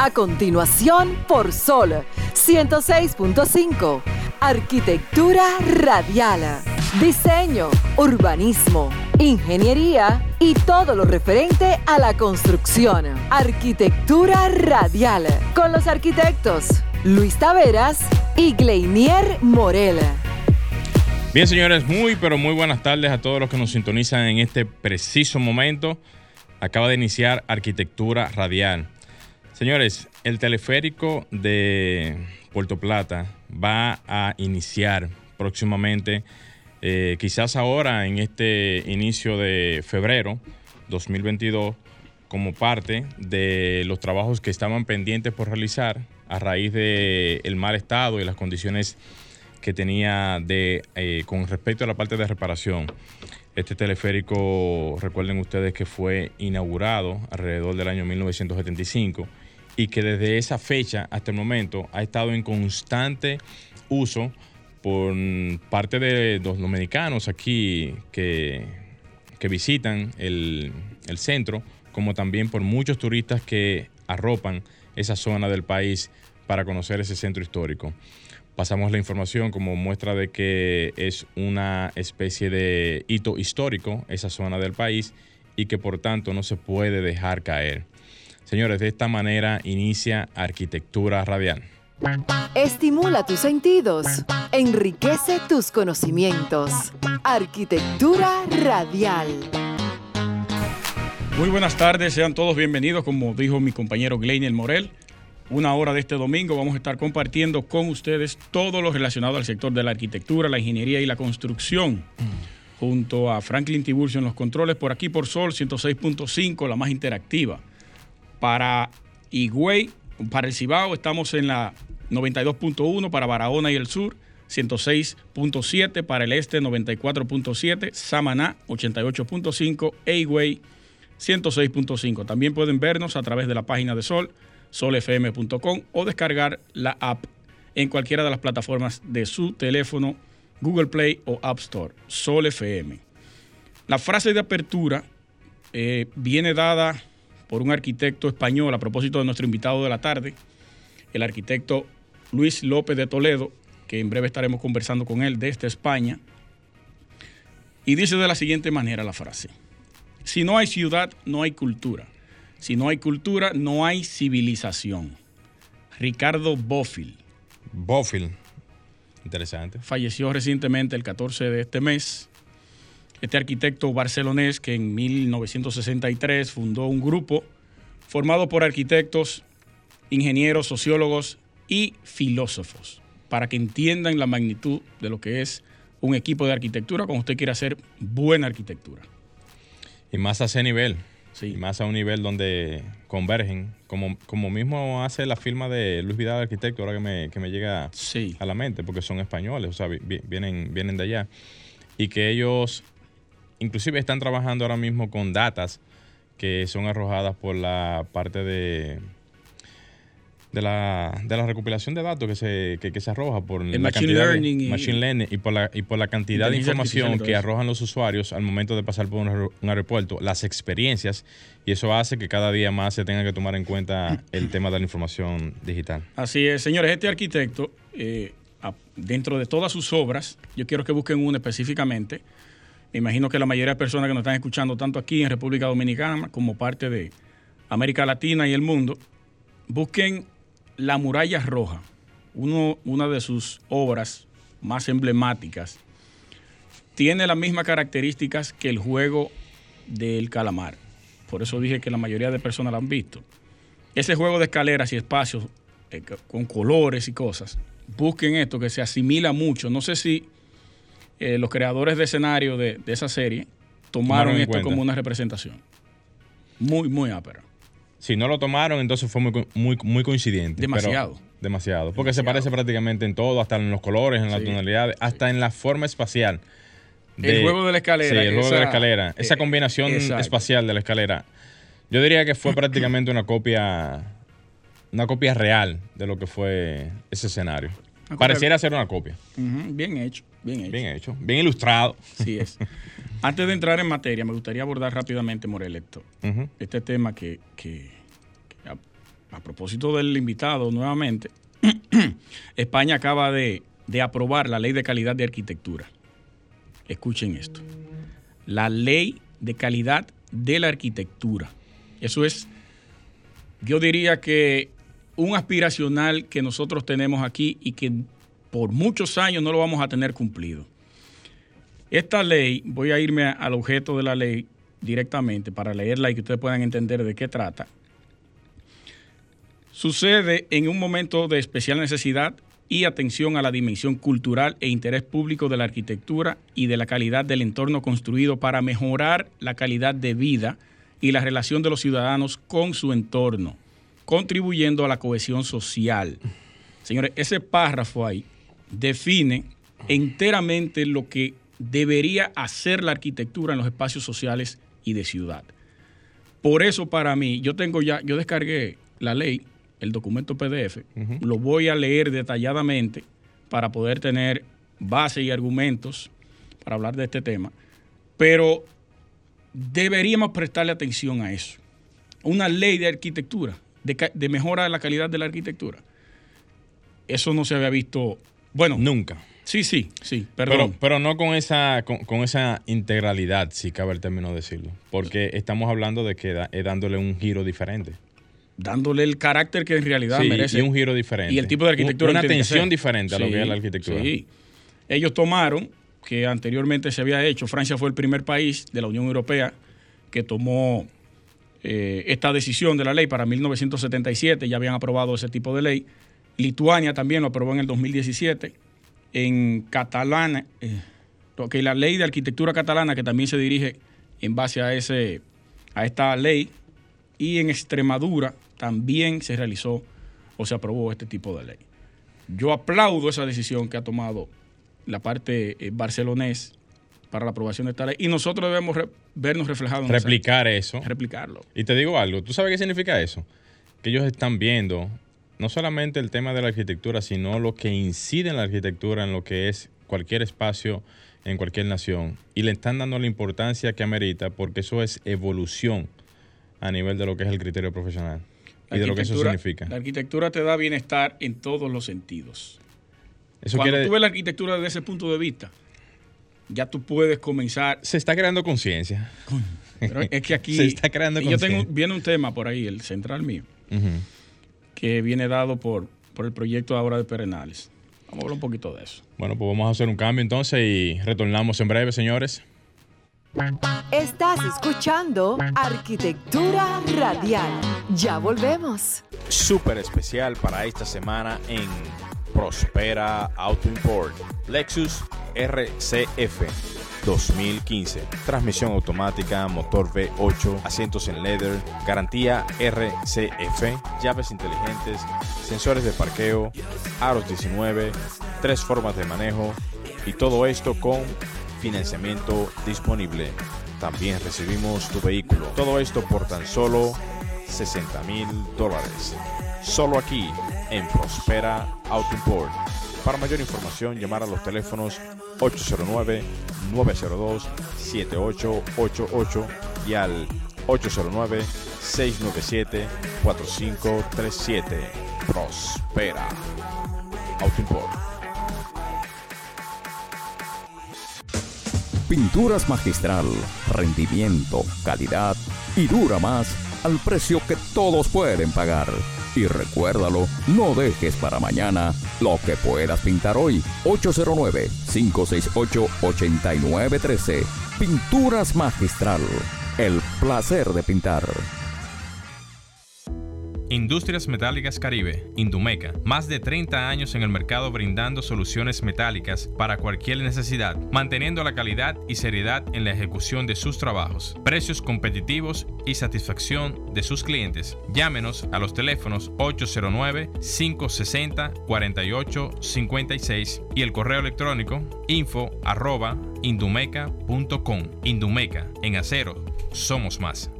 A continuación, por Sol 106.5. Arquitectura radial. Diseño, urbanismo, ingeniería y todo lo referente a la construcción. Arquitectura radial. Con los arquitectos Luis Taveras y Gleinier Morel. Bien, señores, muy pero muy buenas tardes a todos los que nos sintonizan en este preciso momento. Acaba de iniciar Arquitectura Radial. Señores, el teleférico de Puerto Plata va a iniciar próximamente, eh, quizás ahora en este inicio de febrero 2022, como parte de los trabajos que estaban pendientes por realizar a raíz del mal estado y las condiciones que tenía de, eh, con respecto a la parte de reparación. Este teleférico, recuerden ustedes que fue inaugurado alrededor del año 1975 y que desde esa fecha hasta el momento ha estado en constante uso por parte de los dominicanos aquí que, que visitan el, el centro, como también por muchos turistas que arropan esa zona del país para conocer ese centro histórico. Pasamos la información como muestra de que es una especie de hito histórico esa zona del país y que por tanto no se puede dejar caer. Señores, de esta manera inicia Arquitectura Radial. Estimula tus sentidos, enriquece tus conocimientos. Arquitectura Radial. Muy buenas tardes, sean todos bienvenidos, como dijo mi compañero Gleinier Morel. Una hora de este domingo vamos a estar compartiendo con ustedes todo lo relacionado al sector de la arquitectura, la ingeniería y la construcción. Junto a Franklin Tiburcio en los controles, por aquí por Sol 106.5, la más interactiva para Higüey, para el Cibao estamos en la 92.1, para Barahona y el Sur 106.7, para el Este 94.7, Samaná 88.5 e Higüey 106.5. También pueden vernos a través de la página de Sol, solfm.com o descargar la app en cualquiera de las plataformas de su teléfono, Google Play o App Store, Sol FM. La frase de apertura eh, viene dada por un arquitecto español a propósito de nuestro invitado de la tarde, el arquitecto Luis López de Toledo, que en breve estaremos conversando con él desde España. Y dice de la siguiente manera la frase, si no hay ciudad, no hay cultura. Si no hay cultura, no hay civilización. Ricardo Bofill. Bofill. Interesante. Falleció recientemente el 14 de este mes este arquitecto barcelonés que en 1963 fundó un grupo formado por arquitectos, ingenieros, sociólogos y filósofos, para que entiendan la magnitud de lo que es un equipo de arquitectura cuando usted quiere hacer buena arquitectura. Y más a ese nivel, sí. más a un nivel donde convergen, como, como mismo hace la firma de Luis Vidal, arquitecto, ahora que me, que me llega a la mente, porque son españoles, o sea, vienen, vienen de allá, y que ellos inclusive están trabajando ahora mismo con datas que son arrojadas por la parte de de la, de la recopilación de datos que se, que, se arroja por la machine learning y, machine learning y por la, y por la cantidad de información que arrojan los usuarios al momento de pasar por un, aeropuerto, las experiencias, y eso hace que cada día más se tenga que tomar en cuenta el tema de la información digital. Así es, señores, este arquitecto, eh, dentro de todas sus obras, yo quiero que busquen una específicamente, me imagino que la mayoría de personas que nos están escuchando, tanto aquí en República Dominicana como parte de América Latina y el mundo, busquen La Muralla Roja, uno, una de sus obras más emblemáticas. Tiene las mismas características que el juego del calamar. Por eso dije que la mayoría de personas lo han visto. Ese juego de escaleras y espacios eh, con colores y cosas. Busquen esto que se asimila mucho. No sé si eh, los creadores de escenario de, esa serie tomaron esto como una representación. Muy, muy ápera. Si no lo tomaron, entonces fue muy, muy, muy coincidente. Demasiado. demasiado. Porque se parece prácticamente en todo, hasta en los colores, en las tonalidades, hasta en la forma espacial el juego de la escalera. Sí, el juego de la escalera. Esa eh, combinación espacial de la escalera. Yo diría que fue prácticamente una copia, una copia real de lo que fue ese escenario. Pareciera ser una copia. Bien hecho, bien hecho. Bien hecho, bien ilustrado. Sí es. Antes de entrar en materia, me gustaría abordar rápidamente, Morel, este tema que, a, propósito del invitado nuevamente, España acaba de, de aprobar la ley de calidad de arquitectura. Escuchen esto. La ley de calidad de la arquitectura. Eso es, yo diría que un aspiracional que nosotros tenemos aquí y que por muchos años no lo vamos a tener cumplido. Esta ley, voy a irme al objeto de la ley directamente para leerla y que ustedes puedan entender de qué trata. Sucede en un momento de especial necesidad y atención a la dimensión cultural e interés público de la arquitectura y de la calidad del entorno construido para mejorar la calidad de vida y la relación de los ciudadanos con su entorno, contribuyendo a la cohesión social. Señores, ese párrafo ahí define enteramente lo que debería hacer la arquitectura en los espacios sociales y de ciudad. Por eso para mí, yo tengo ya, yo descargué la ley, el documento PDF, lo voy a leer detalladamente para poder tener base y argumentos para hablar de este tema, pero deberíamos prestarle atención a eso. Una ley de arquitectura, de, mejora de la calidad de la arquitectura. Eso no se había visto, bueno. Nunca. Sí, sí, sí, perdón. Pero, no con esa, con, esa integralidad, si cabe el término decirlo. Porque estamos hablando de que es dándole un giro diferente. Dándole el carácter que en realidad merece. Y un giro diferente. Y el tipo de arquitectura. Una atención diferente a lo que es la arquitectura. Sí. Ellos tomaron que anteriormente se había hecho. Francia fue el primer país de la Unión Europea que tomó eh, esta decisión de la ley para 1977, ya habían aprobado ese tipo de ley. Lituania también lo aprobó en el 2017. En catalana, eh, la ley de arquitectura catalana que también se dirige en base a, ese, a esta ley. Y en Extremadura también se realizó o se aprobó este tipo de ley. Yo aplaudo esa decisión que ha tomado la parte eh, barcelonés para la aprobación de esta ley y nosotros debemos vernos reflejados en Replicar eso. Replicarlo. Y te digo algo, ¿tú sabes qué significa eso? Que ellos están viendo no solamente el tema de la arquitectura, sino lo que incide en la arquitectura, en lo que es cualquier espacio en cualquier nación. Y le están dando la importancia que amerita porque eso es evolución a nivel de lo que es el criterio profesional y de lo que eso significa. La arquitectura te da bienestar en todos los sentidos. Cuando tú ves la arquitectura desde ese punto de vista, ya tú puedes comenzar. Se está creando conciencia. Pero es que aquí. Se está creando conciencia. Yo tengo, viene un tema por ahí, el central mío, que viene dado por, por el proyecto ahora de Perenales. Vamos a hablar un poquito de eso. Bueno, pues vamos a hacer un cambio entonces y retornamos en breve, señores. Estás escuchando Arquitectura Radial. Ya volvemos. Súper especial para esta semana en Prospera Auto Import. Lexus RCF 2015. Transmisión automática, motor V8, asientos en leather, garantía RCF, llaves inteligentes, sensores de parqueo, aros 19, tres formas de manejo y todo esto con financiamiento disponible. También recibimos tu vehículo. Todo esto por tan solo 60 mil dólares. Solo aquí en Prospera Auto Import. Para mayor información, llamar a los teléfonos 809-902-7888 y al 809-697-4537. Prospera Auto Import. Pinturas magistral, rendimiento, calidad y dura más al precio que todos pueden pagar. Y recuérdalo, no dejes para mañana lo que puedas pintar hoy. 809-568-8913. Pinturas Magistral. El placer de pintar. Industrias Metálicas Caribe, Indumeca, más de 30 años en el mercado brindando soluciones metálicas para cualquier necesidad, manteniendo la calidad y seriedad en la ejecución de sus trabajos, precios competitivos y satisfacción de sus clientes. Llámenos a los teléfonos 809-560-4856 y el correo electrónico info arroba. Indumeca, en acero, somos más.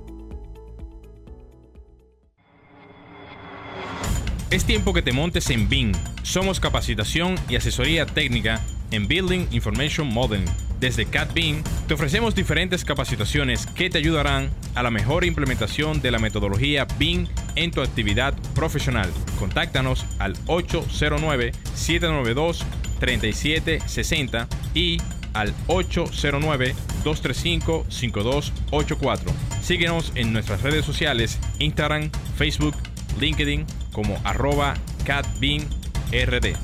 Es tiempo que te montes en BIM. Somos capacitación y asesoría técnica en Building Information Modeling. Desde CAD BIM te ofrecemos diferentes capacitaciones que te ayudarán a la mejor implementación de la metodología BIM en tu actividad profesional. Contáctanos al 809-792-3760 y al 809-235-5284. Síguenos en nuestras redes sociales, Instagram, Facebook, LinkedIn como arroba catbinrd.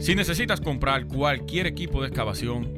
Si necesitas comprar cualquier equipo de excavación,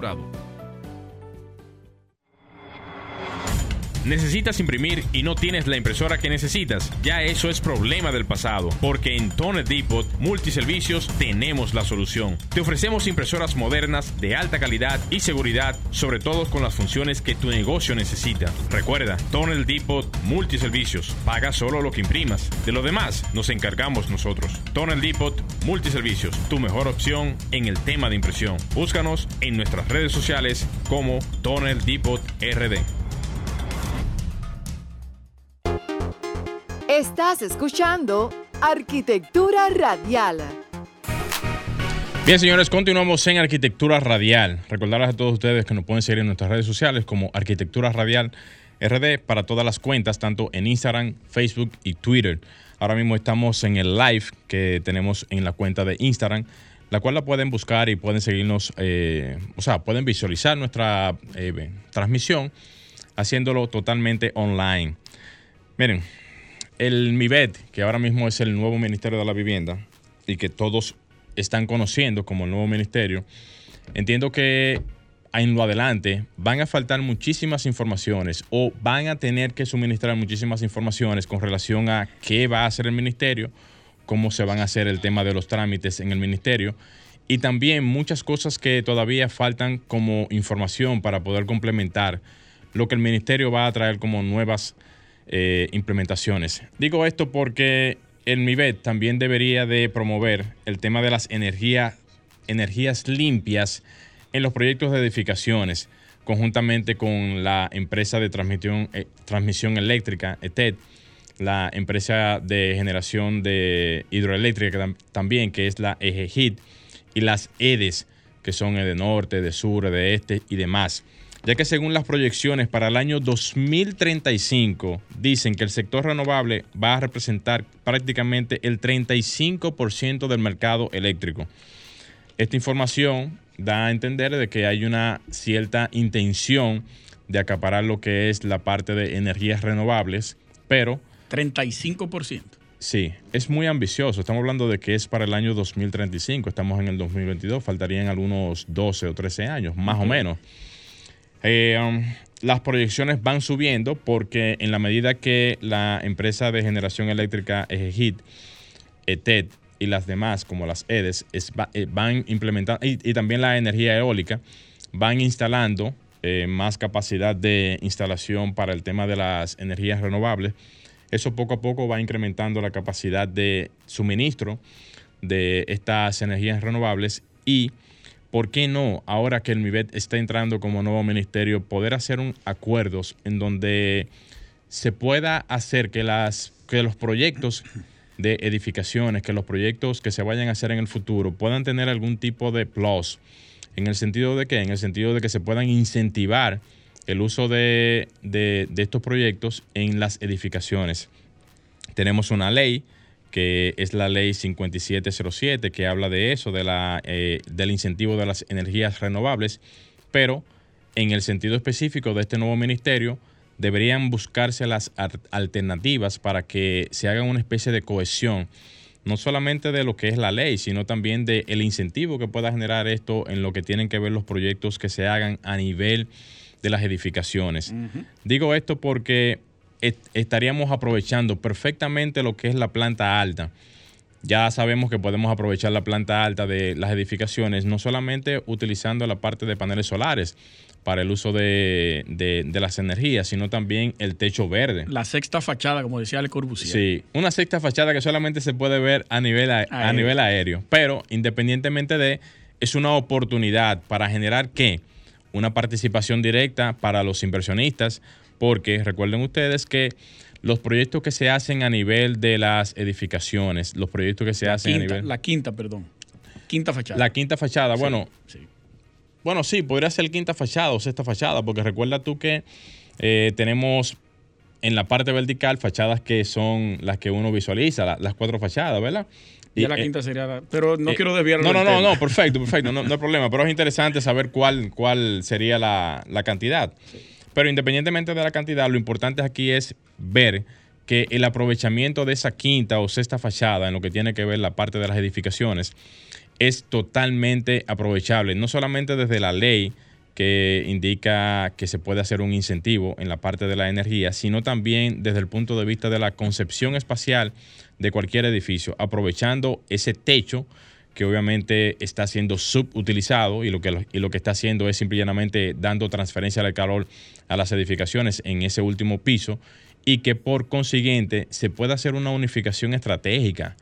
asegurado. ¿Necesitas imprimir y no tienes la impresora que necesitas? Ya eso es problema del pasado, porque en Toner Depot Multiservicios tenemos la solución. Te ofrecemos impresoras modernas de alta calidad y seguridad, sobre todo con las funciones que tu negocio necesita. Recuerda, Toner Depot Multiservicios. Paga solo lo que imprimas. De lo demás, nos encargamos nosotros. Toner Depot Multiservicios, tu mejor opción en el tema de impresión. Búscanos en nuestras redes sociales como Toner Depot RD. Estás escuchando Arquitectura Radial. Bien, señores, continuamos en Arquitectura Radial. Recordarles a todos ustedes que nos pueden seguir en nuestras redes sociales como Arquitectura Radial RD para todas las cuentas, tanto en Instagram, Facebook y Twitter. Ahora mismo estamos en el live que tenemos en la cuenta de Instagram, la cual la pueden buscar y pueden seguirnos, eh, o sea, pueden visualizar nuestra eh, transmisión haciéndolo totalmente online. Miren, el MIBET, que ahora mismo es el nuevo Ministerio de la Vivienda y que todos están conociendo como el nuevo ministerio, entiendo que en lo adelante van a faltar muchísimas informaciones o van a tener que suministrar muchísimas informaciones con relación a qué va a hacer el ministerio, cómo se van a hacer el tema de los trámites en el ministerio y también muchas cosas que todavía faltan como información para poder complementar lo que el ministerio va a traer como nuevas eh, implementaciones. Digo esto porque el MIBET también debería de promover el tema de las energías, limpias en los proyectos de edificaciones, conjuntamente con la empresa de transmisión, eh, transmisión eléctrica, ETED, la empresa de generación de hidroeléctrica también, que es la EGHIT, y las EDES, que son de norte, de sur, de este y demás ya que según las proyecciones para el año 2035 dicen que el sector renovable va a representar prácticamente el 35% del mercado eléctrico. Esta información da a entender de que hay una cierta intención de acaparar lo que es la parte de energías renovables, pero... 35%. Sí, es muy ambicioso. Estamos hablando de que es para el año 2035. Estamos en el 2022. Faltarían algunos 12 o 13 años, más o menos. Eh, um, las proyecciones van subiendo porque en la medida que la empresa de generación eléctrica EGIT, ETED y las demás, como las EDES, eh, van implementando, y, también la energía eólica, van instalando eh, más capacidad de instalación para el tema de las energías renovables. Eso poco a poco va incrementando la capacidad de suministro de estas energías renovables y ¿por qué no, ahora que el MIBET está entrando como nuevo ministerio, poder hacer un acuerdos en donde se pueda hacer que, las, que los proyectos de edificaciones, que los proyectos que se vayan a hacer en el futuro puedan tener algún tipo de plus? ¿En el sentido de qué? En el sentido de que se puedan incentivar el uso de, de, de estos proyectos en las edificaciones. Tenemos una ley que es la ley 5707, que habla de eso, de la, eh, del incentivo de las energías renovables, pero en el sentido específico de este nuevo ministerio, deberían buscarse las alternativas para que se haga una especie de cohesión, no solamente de lo que es la ley, sino también del el incentivo que pueda generar esto en lo que tienen que ver los proyectos que se hagan a nivel de las edificaciones. Digo esto porque estaríamos aprovechando perfectamente lo que es la planta alta. Ya sabemos que podemos aprovechar la planta alta de las edificaciones, no solamente utilizando la parte de paneles solares para el uso de, las energías, sino también el techo verde. La sexta fachada, como decía Le Corbusier. Sí, una sexta fachada que solamente se puede ver a nivel, a nivel aéreo. Pero independientemente de, es una oportunidad para generar qué? Una participación directa para los inversionistas, porque recuerden ustedes que los proyectos que se hacen a nivel de las edificaciones, los proyectos que se hacen a nivel... La quinta, perdón. Quinta fachada. La quinta fachada, bueno. Bueno, sí, podría ser quinta fachada o sexta fachada, porque recuerda tú que eh, tenemos en la parte vertical fachadas que son las que uno visualiza, las cuatro fachadas, ¿verdad? Y, la eh, quinta sería. pero no eh, quiero desviar. No, no, no, no, perfecto, perfecto, no, hay problema. Pero es interesante saber cuál, cuál sería la, la cantidad. Pero independientemente de la cantidad, lo importante aquí es ver que el aprovechamiento de esa quinta o sexta fachada en lo que tiene que ver la parte de las edificaciones es totalmente aprovechable, no solamente desde la ley que indica que se puede hacer un incentivo en la parte de la energía, sino también desde el punto de vista de la concepción espacial de cualquier edificio, aprovechando ese techo que obviamente está siendo subutilizado y lo que, y lo que está haciendo es simplemente dando transferencia del calor a las edificaciones en ese último piso y que por consiguiente se pueda hacer una unificación estratégica.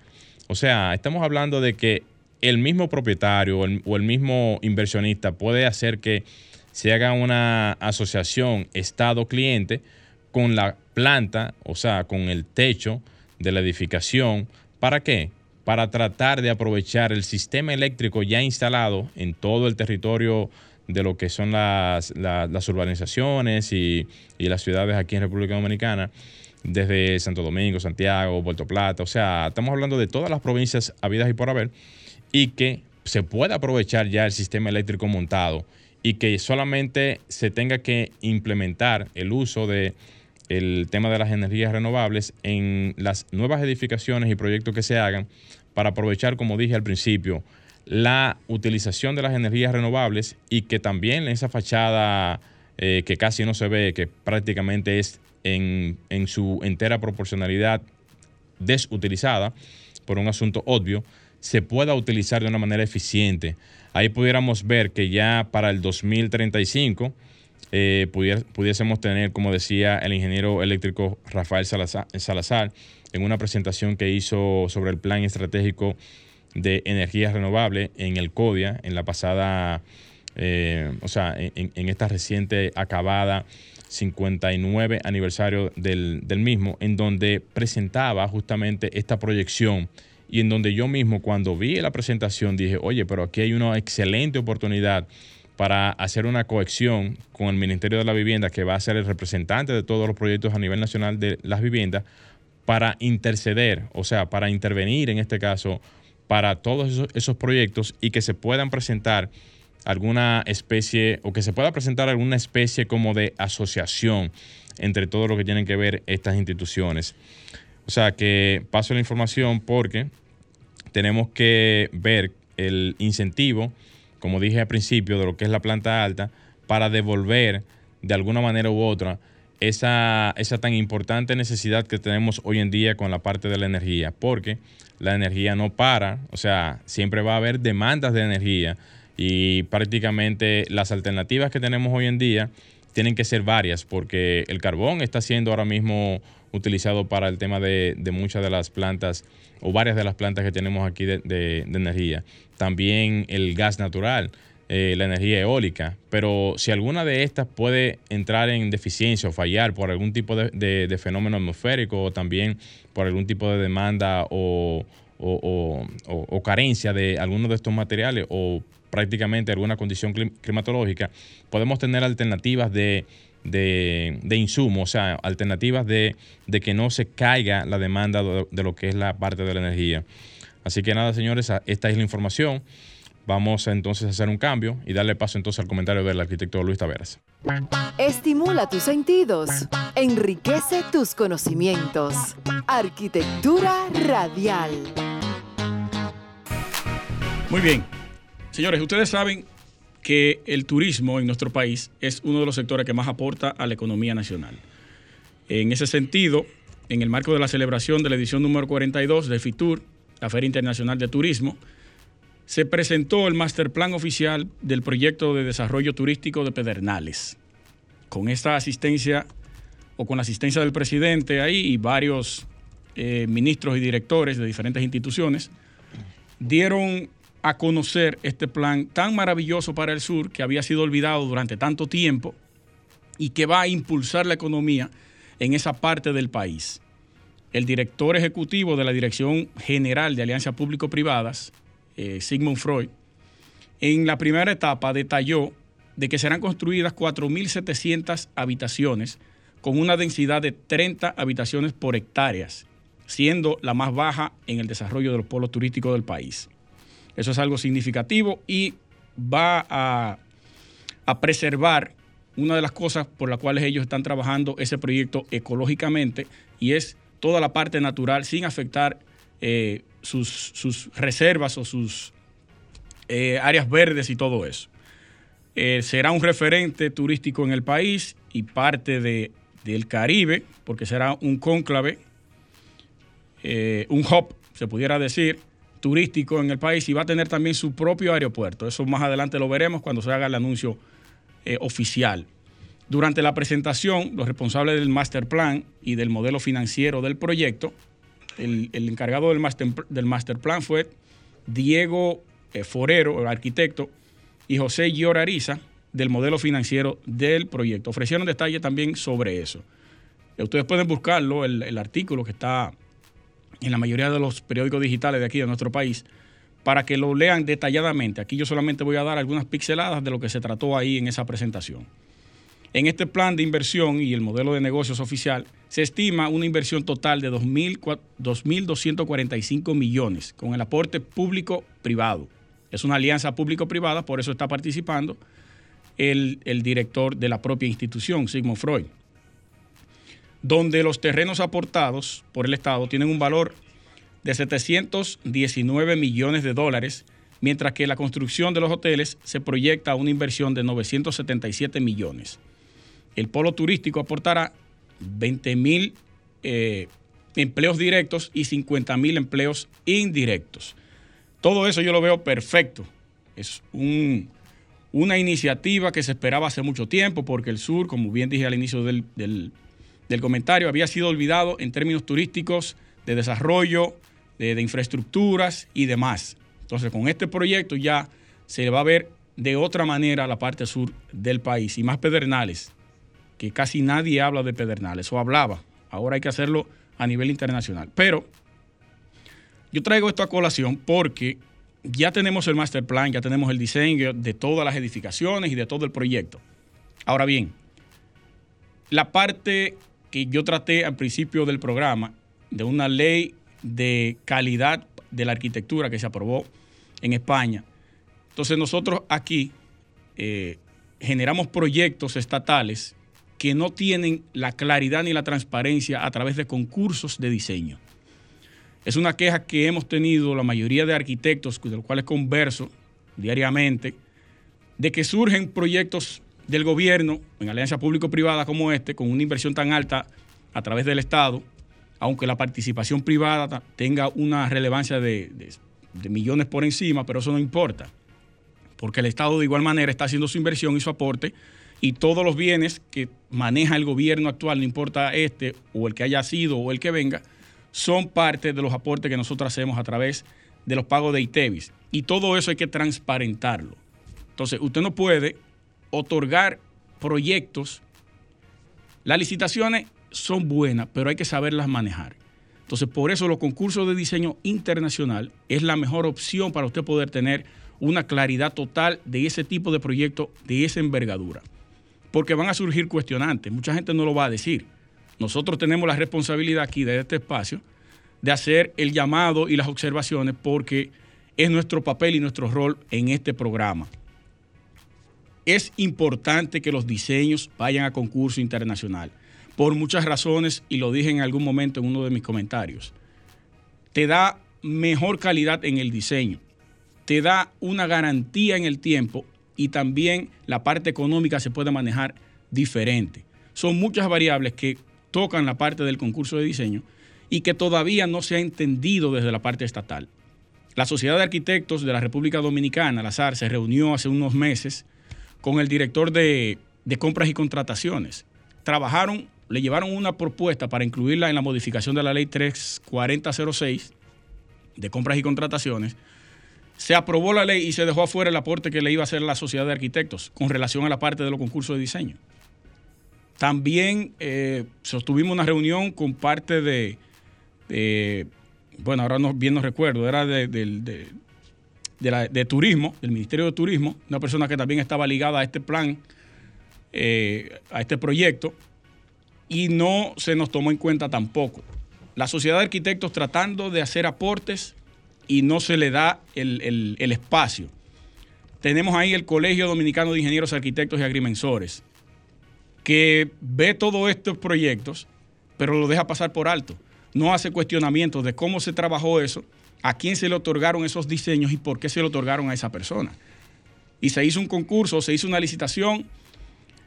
O sea, estamos hablando de que el mismo propietario o el, mismo inversionista puede hacer que se haga una asociación Estado-cliente con la planta, o sea, con el techo de la edificación. ¿Para qué? Para tratar de aprovechar el sistema eléctrico ya instalado en todo el territorio de lo que son las, urbanizaciones y, las ciudades aquí en República Dominicana, desde Santo Domingo, Santiago, Puerto Plata, o sea, estamos hablando de todas las provincias habidas y por haber, y que se pueda aprovechar ya el sistema eléctrico montado y que solamente se tenga que implementar el uso de el tema de las energías renovables en las nuevas edificaciones y proyectos que se hagan para aprovechar, como dije al principio, la utilización de las energías renovables y que también esa fachada eh, que casi no se ve, que prácticamente es en, su entera proporcionalidad desutilizada por un asunto obvio, se pueda utilizar de una manera eficiente. Ahí pudiéramos ver que ya para el 2035 eh, pudiésemos tener, como decía el ingeniero eléctrico Rafael Salazar en una presentación que hizo sobre el plan estratégico de energías renovables en el CODIA, en la pasada, eh, o sea, en, esta reciente acabada 59 aniversario del, del mismo, en donde presentaba justamente esta proyección y en donde yo mismo cuando vi la presentación dije, oye, pero aquí hay una excelente oportunidad para hacer una cohesión con el Ministerio de la Vivienda, que va a ser el representante de todos los proyectos a nivel nacional de las viviendas, para interceder, o sea, para intervenir en este caso para todos esos, proyectos y que se puedan presentar alguna especie o que se pueda presentar alguna especie como de asociación entre todo lo que tienen que ver estas instituciones. O sea que paso la información porque tenemos que ver el incentivo, como dije al principio, de lo que es la planta alta, para devolver de alguna manera u otra esa, esa tan importante necesidad que tenemos hoy en día con la parte de la energía, porque la energía no para, o sea, siempre va a haber demandas de energía y prácticamente las alternativas que tenemos hoy en día tienen que ser varias, porque el carbón está siendo ahora mismo utilizado para el tema de, muchas de las plantas o varias de las plantas que tenemos aquí de energía. También el gas natural. Eh, la energía eólica, pero si alguna de estas puede entrar en deficiencia o fallar por algún tipo de, fenómeno atmosférico o también por algún tipo de demanda o, carencia de alguno de estos materiales o prácticamente alguna condición climatológica, podemos tener alternativas de de, de insumos, o sea, alternativas de, de, que no se caiga la demanda de, de, lo que es la parte de la energía. Así que nada, señores, esta es la información. Vamos entonces a hacer un cambio y darle paso entonces al comentario del arquitecto Luis Taveras. Estimula tus sentidos, enriquece tus conocimientos. Arquitectura radial. Muy bien. Señores, ustedes saben que el turismo en nuestro país es uno de los sectores que más aporta a la economía nacional. En ese sentido, en el marco de la celebración de la edición número 42 de FITUR, la Feria Internacional de Turismo, se presentó el master plan oficial del proyecto de desarrollo turístico de Pedernales. Con esta asistencia o con la asistencia del presidente ahí y varios eh, ministros y directores de diferentes instituciones, dieron a conocer este plan tan maravilloso para el sur que había sido olvidado durante tanto tiempo y que va a impulsar la economía en esa parte del país. El director ejecutivo de la Dirección General de Alianzas Público-Privadas, eh, Sigmund Freud, en la primera etapa detalló de que serán construidas 4.700 habitaciones con una densidad de 30 habitaciones por hectáreas, siendo la más baja en el desarrollo de los polos turísticos del país. Eso es algo significativo y va a, preservar una de las cosas por las cuales ellos están trabajando ese proyecto ecológicamente y es toda la parte natural sin afectar eh, sus, reservas o sus eh, áreas verdes y todo eso. Eh, será un referente turístico en el país y parte de, del Caribe, porque será un cónclave, un hub, se pudiera decir, turístico en el país y va a tener también su propio aeropuerto. Eso más adelante lo veremos cuando se haga el anuncio eh, oficial. Durante la presentación, los responsables del master plan y del modelo financiero del proyecto, el, encargado del master, plan fue Diego eh, Forero, el arquitecto, y José Llorariza, del modelo financiero del proyecto. Ofrecieron detalles también sobre eso. Ustedes pueden buscarlo, el artículo que está en la mayoría de los periódicos digitales de aquí de nuestro país para que lo lean detalladamente. Aquí yo solamente voy a dar algunas pixeladas de lo que se trató ahí en esa presentación. En este plan de inversión y el modelo de negocios oficial se estima una inversión total de 2.245 millones con el aporte público-privado. Es una alianza público-privada, por eso está participando el, director de la propia institución, Sigmund Freud donde los terrenos aportados por el Estado tienen un valor de 719 millones de dólares, mientras que la construcción de los hoteles se proyecta a una inversión de 977 millones. El polo turístico aportará 20 mil eh, empleos directos y 50 mil empleos indirectos. Todo eso yo lo veo perfecto. Es un, una iniciativa que se esperaba hace mucho tiempo porque el sur, como bien dije al inicio del, comentario había sido olvidado en términos turísticos, de desarrollo, de, infraestructuras y demás. Entonces, con este proyecto ya se va a ver de otra manera la parte sur del país y más Pedernales, que casi nadie habla de Pedernales o hablaba. Ahora hay que hacerlo a nivel internacional. Pero yo traigo esto a colación porque ya tenemos el master plan, ya tenemos el diseño de todas las edificaciones y de todo el proyecto. Ahora bien, la parte que yo traté al principio del programa de una ley de calidad de la arquitectura que se aprobó en España. Entonces nosotros aquí eh, generamos proyectos estatales que no tienen la claridad ni la transparencia a través de concursos de diseño. Es una queja que hemos tenido la mayoría de arquitectos con los cuales converso diariamente, de que surgen proyectos del gobierno en alianza público-privada como este, con una inversión tan alta a través del Estado, aunque la participación privada tenga una relevancia de, de, millones por encima, pero eso no importa, porque el Estado de igual manera está haciendo su inversión y su aporte, y todos los bienes que maneja el gobierno actual, no importa este o el que haya sido o el que venga, son parte de los aportes que nosotros hacemos a través de los pagos de ITEVIS. Y todo eso hay que transparentarlo. Entonces, usted no puede otorgar proyectos. Las licitaciones son buenas, pero hay que saberlas manejar. Entonces, por eso los concursos de diseño internacional es la mejor opción para usted poder tener una claridad total de ese tipo de proyecto, de esa envergadura. Porque van a surgir cuestionantes. Mucha gente no lo va a decir. Nosotros tenemos la responsabilidad aquí de este espacio de hacer el llamado y las observaciones porque es nuestro papel y nuestro rol en este programa. Es importante que los diseños vayan a concurso internacional por muchas razones y lo dije en algún momento en uno de mis comentarios. Te da mejor calidad en el diseño, te da una garantía en el tiempo y también la parte económica se puede manejar diferente. Son muchas variables que tocan la parte del concurso de diseño y que todavía no se ha entendido desde la parte estatal. La Sociedad de Arquitectos de la República Dominicana, la SAR, se reunió hace unos meses con el director de, compras y contrataciones. Trabajaron, le llevaron una propuesta para incluirla en la modificación de la ley 34006 de compras y contrataciones. Se aprobó la ley y se dejó afuera el aporte que le iba a hacer la Sociedad de Arquitectos con relación a la parte de los concursos de diseño. También eh, sostuvimos una reunión con parte de, bueno, ahora no, bien no recuerdo, era de, de, turismo, del Ministerio de Turismo, una persona que también estaba ligada a este plan, eh, a este proyecto, y no se nos tomó en cuenta tampoco. La sociedad de arquitectos tratando de hacer aportes y no se le da el, el espacio. Tenemos ahí el Colegio Dominicano de Ingenieros, Arquitectos y Agrimensores, que ve todos estos proyectos, pero lo deja pasar por alto no hace cuestionamientos de cómo se trabajó eso, a quién se le otorgaron esos diseños y por qué se le otorgaron a esa persona. Y se hizo un concurso, se hizo una licitación.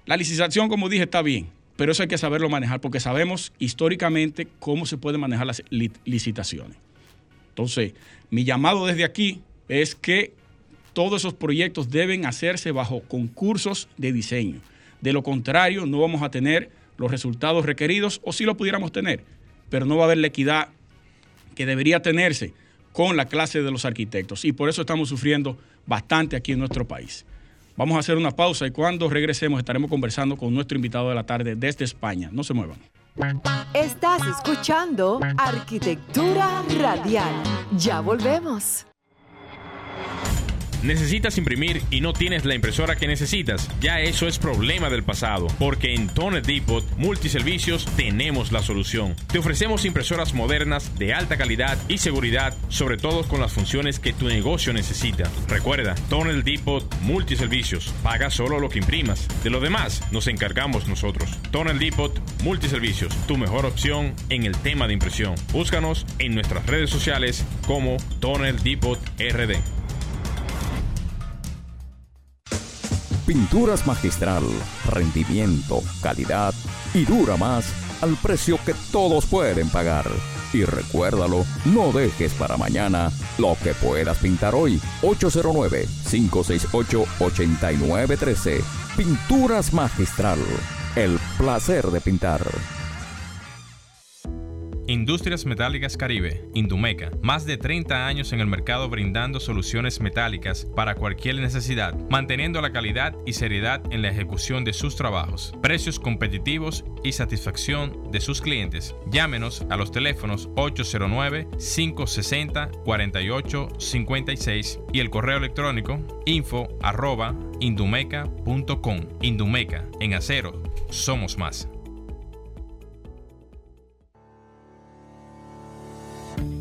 La licitación, como dije, está bien, pero eso hay que saberlo manejar porque sabemos históricamente cómo se pueden manejar las licitaciones. Entonces, mi llamado desde aquí es que todos esos proyectos deben hacerse bajo concursos de diseño. De lo contrario, no vamos a tener los resultados requeridos o si lo pudiéramos tener, pero no va a haber la equidad que debería tenerse con la clase de los arquitectos. Y por eso estamos sufriendo bastante aquí en nuestro país. Vamos a hacer una pausa y cuando regresemos estaremos conversando con nuestro invitado de la tarde desde España. No se muevan. Estás escuchando Arquitectura Radial. Ya volvemos. ¿Necesitas imprimir y no tienes la impresora que necesitas? Ya eso es problema del pasado, porque en Toner Depot Multiservicios tenemos la solución. Te ofrecemos impresoras modernas de alta calidad y seguridad, sobre todo con las funciones que tu negocio necesita. Recuerda, Toner Depot Multiservicios. Paga solo lo que imprimas. De lo demás, nos encargamos nosotros. Toner Depot Multiservicios, tu mejor opción en el tema de impresión. Búscanos en nuestras redes sociales como Toner Depot RD. Pinturas Magistral, rendimiento, calidad y dura más al precio que todos pueden pagar. Y recuérdalo, no dejes para mañana lo que puedas pintar hoy. 809-568-8913. Pinturas Magistral, el placer de pintar. Industrias Metálicas Caribe, Indumeca, más de 30 años en el mercado brindando soluciones metálicas para cualquier necesidad, manteniendo la calidad y seriedad en la ejecución de sus trabajos, precios competitivos y satisfacción de sus clientes. Llámenos a los teléfonos 809-560-4856 y el correo electrónico info arroba. Indumeca, en acero, somos más.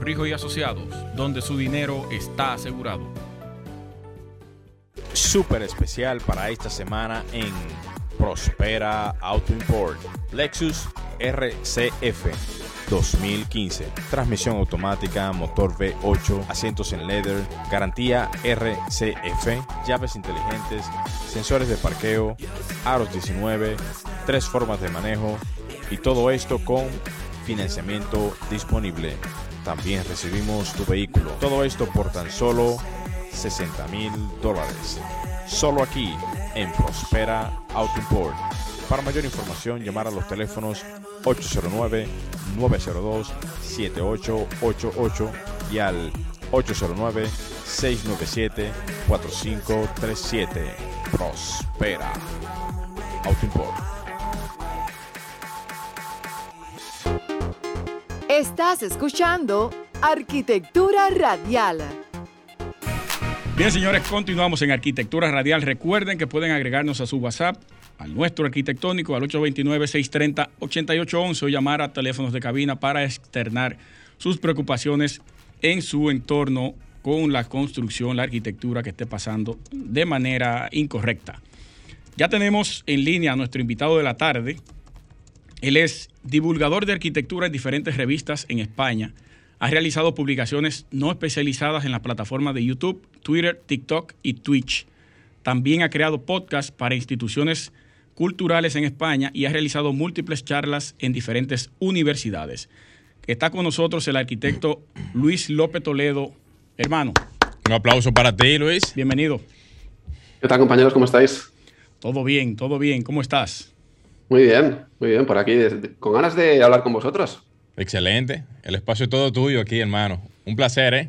Rijo y Asociados, donde su dinero está asegurado. Súper especial para esta semana en Prospera Auto Import. Lexus RCF 2015. Transmisión automática, motor V8, asientos en leather, garantía RCF, llaves inteligentes, sensores de parqueo, aros 19, tres formas de manejo y todo esto con financiamiento disponible también recibimos tu vehículo. Todo esto por tan solo 60 mil dólares. solo aquí en Prospera Auto Import. Para mayor información, llamar a los teléfonos 809-902-7888 y al 809-697-4537. Prospera Auto Import. Estás escuchando Arquitectura Radial. Bien, señores, continuamos en Arquitectura Radial. Recuerden que pueden agregarnos a su WhatsApp, al nuestro arquitectónico, al 829-630-8811 o llamar a teléfonos de cabina para externar sus preocupaciones en su entorno con la construcción, la arquitectura que esté pasando de manera incorrecta. Ya tenemos en línea a nuestro invitado de la tarde. Él es divulgador de arquitectura en diferentes revistas en España ha realizado publicaciones no especializadas en las plataformas de YouTube, Twitter, TikTok y Twitch. También ha creado podcasts para instituciones culturales en España y ha realizado múltiples charlas en diferentes universidades. Está con nosotros el arquitecto Luis López Toledo. Hermano. Un aplauso para ti, Luis. Bienvenido. ¿Qué tal, compañeros? ¿Cómo estáis? Todo bien, todo bien. ¿Cómo estás? Muy bien, muy bien. Por aquí, con ganas de hablar con vosotros. Excelente. El espacio es todo tuyo aquí, hermano. Un placer, ¿eh?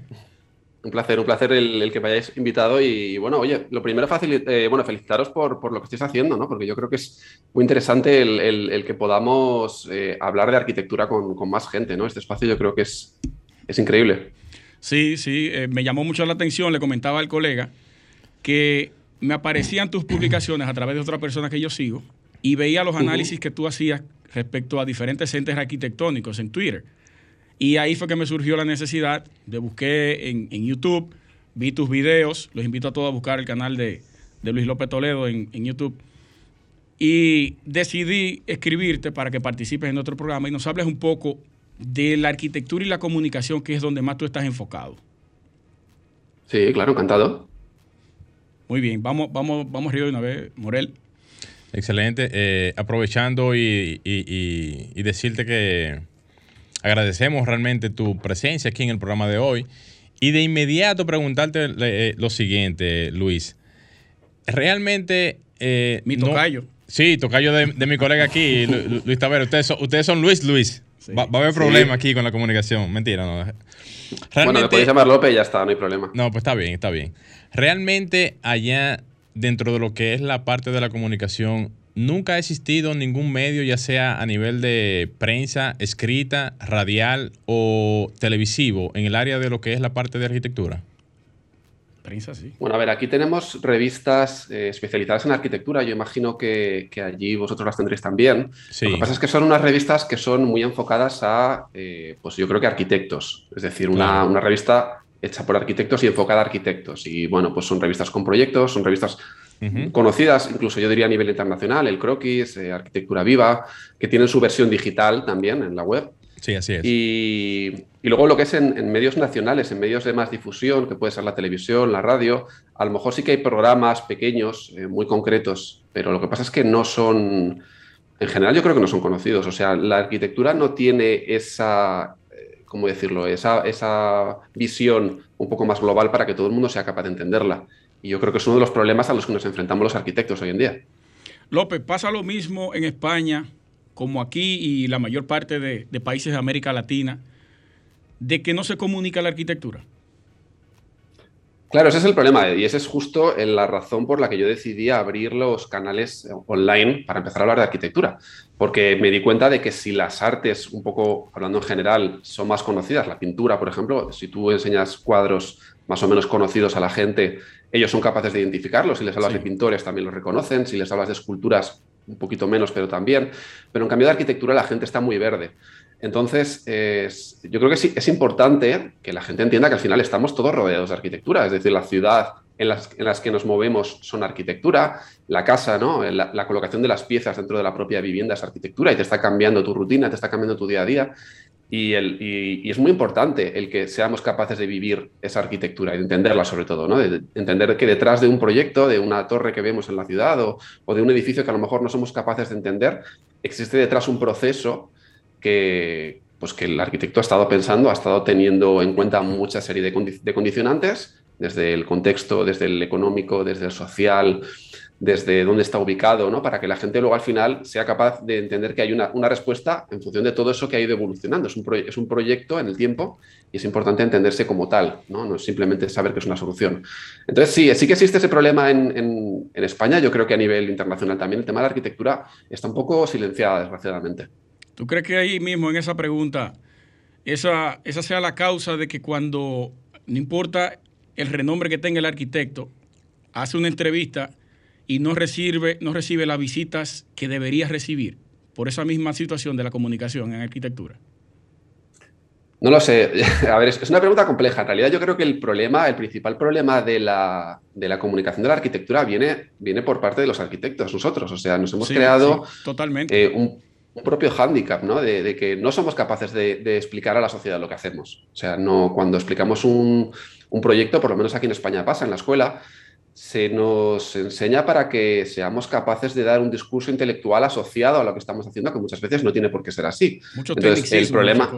Un placer, un placer el, que me hayáis invitado. Y bueno, oye, lo primero, fácil, eh, bueno, felicitaros por, por, lo que estáis haciendo, ¿no? Porque yo creo que es muy interesante el, que podamos eh, hablar de arquitectura con, con, más gente, ¿no? Este espacio yo creo que es, es increíble. Sí, sí, eh, me llamó mucho la atención, le comentaba al colega que me aparecían tus publicaciones a través de otra persona que yo sigo y veía los análisis que tú hacías respecto a diferentes entes arquitectónicos en Twitter. Y ahí fue que me surgió la necesidad de buscar en, YouTube, vi tus videos, los invito a todos a buscar el canal de, Luis López Toledo en, YouTube. Y decidí escribirte para que participes en otro programa y nos hables un poco de la arquitectura y la comunicación, que es donde más tú estás enfocado. Sí, claro, encantado. Muy bien, vamos, vamos, vamos arriba de una vez, Morel. Excelente. Eh, aprovechando y, decirte que agradecemos realmente tu presencia aquí en el programa de hoy. Y de inmediato preguntarte eh, lo siguiente, Luis. Realmente... Eh, mi tocayo. sí, tocayo de, mi colega aquí, Luis Tavera. Ustedes son, ustedes son Luis Luis. Va, a haber problema aquí con la comunicación. Mentira, no. Realmente, bueno, me podéis llamar López y ya está, no hay problema. No, pues está bien, está bien. Realmente allá dentro de lo que es la parte de la comunicación, nunca ha existido ningún medio, ya sea a nivel de prensa, escrita, radial o televisivo, en el área de lo que es la parte de arquitectura? Prensa, sí. Bueno, a ver, aquí tenemos revistas eh, especializadas en arquitectura. Yo imagino que, allí vosotros las tendréis también. Lo que pasa es que son unas revistas que son muy enfocadas a, eh, pues yo creo que arquitectos. Es decir, una, una revista hecha por arquitectos y enfocada a arquitectos. Y bueno, pues son revistas con proyectos, son revistas conocidas, incluso yo diría a nivel internacional, el Croquis, eh, Arquitectura Viva, que tienen su versión digital también en la web. Sí, así es. Y, luego lo que es en, medios nacionales, en medios de más difusión, que puede ser la televisión, la radio, a lo mejor sí que hay programas pequeños, eh, muy concretos, pero lo que pasa es que no son, en general yo creo que no son conocidos. O sea, la arquitectura no tiene esa, ¿cómo decirlo?, esa, esa visión un poco más global para que todo el mundo sea capaz de entenderla. Y yo creo que es uno de los problemas a los que nos enfrentamos los arquitectos hoy en día. López, pasa lo mismo en España como aquí y la mayor parte de, de países de América Latina, de que no se comunica la arquitectura. Claro, ese es el problema y esa es justo la razón por la que yo decidí abrir los canales online para empezar a hablar de arquitectura, porque me di cuenta de que si las artes, un poco hablando en general, son más conocidas, la pintura, por ejemplo, si tú enseñas cuadros más o menos conocidos a la gente, ellos son capaces de identificarlos, si les hablas de pintores también los reconocen, si les hablas de esculturas un poquito menos, pero también, pero en cambio de arquitectura la gente está muy verde. Entonces, yo creo que sí, es importante que la gente entienda que al final estamos todos rodeados de arquitectura, es decir, la ciudad en las, que nos movemos son arquitectura, la casa, ¿no? La, colocación de las piezas dentro de la propia vivienda es arquitectura y te está cambiando tu rutina, te está cambiando tu día a día. Y, es muy importante el que seamos capaces de vivir esa arquitectura y de entenderla sobre todo, ¿no? de, entender que detrás de un proyecto, de una torre que vemos en la ciudad o, o de un edificio que a lo mejor no somos capaces de entender, existe detrás un proceso que, pues que el arquitecto ha estado pensando, ha estado teniendo en cuenta mucha serie de, condicionantes desde el contexto, desde el económico, desde el social, desde dónde está ubicado, ¿no? Para que la gente luego al final sea capaz de entender que hay una, respuesta en función de todo eso que ha ido evolucionando. Es un, es un proyecto en el tiempo y es importante entenderse como tal, ¿no? No es simplemente saber que es una solución. Entonces, sí, sí que existe ese problema en, España. Yo creo que a nivel internacional también el tema de la arquitectura está un poco silenciada, desgraciadamente. ¿Tú crees que ahí mismo en esa pregunta, esa, esa sea la causa de que cuando, no importa el renombre que tenga el arquitecto, hace una entrevista y no recibe, no recibe las visitas que debería recibir por esa misma situación de la comunicación en arquitectura? No lo sé. A ver, es una pregunta compleja. En realidad yo creo que el problema, el principal problema de la, comunicación de la arquitectura viene, viene por parte de los arquitectos, nosotros. O sea, nos hemos creado totalmente. Eh, un, propio hándicap, ¿no? De, que no somos capaces de, explicar a la sociedad lo que hacemos. O sea, no, cuando explicamos un, un proyecto, por lo menos aquí en España pasa, en la escuela, se nos enseña para que seamos capaces de dar un discurso intelectual asociado a lo que estamos haciendo, que muchas veces no tiene por qué ser así. Mucho Entonces, el problema.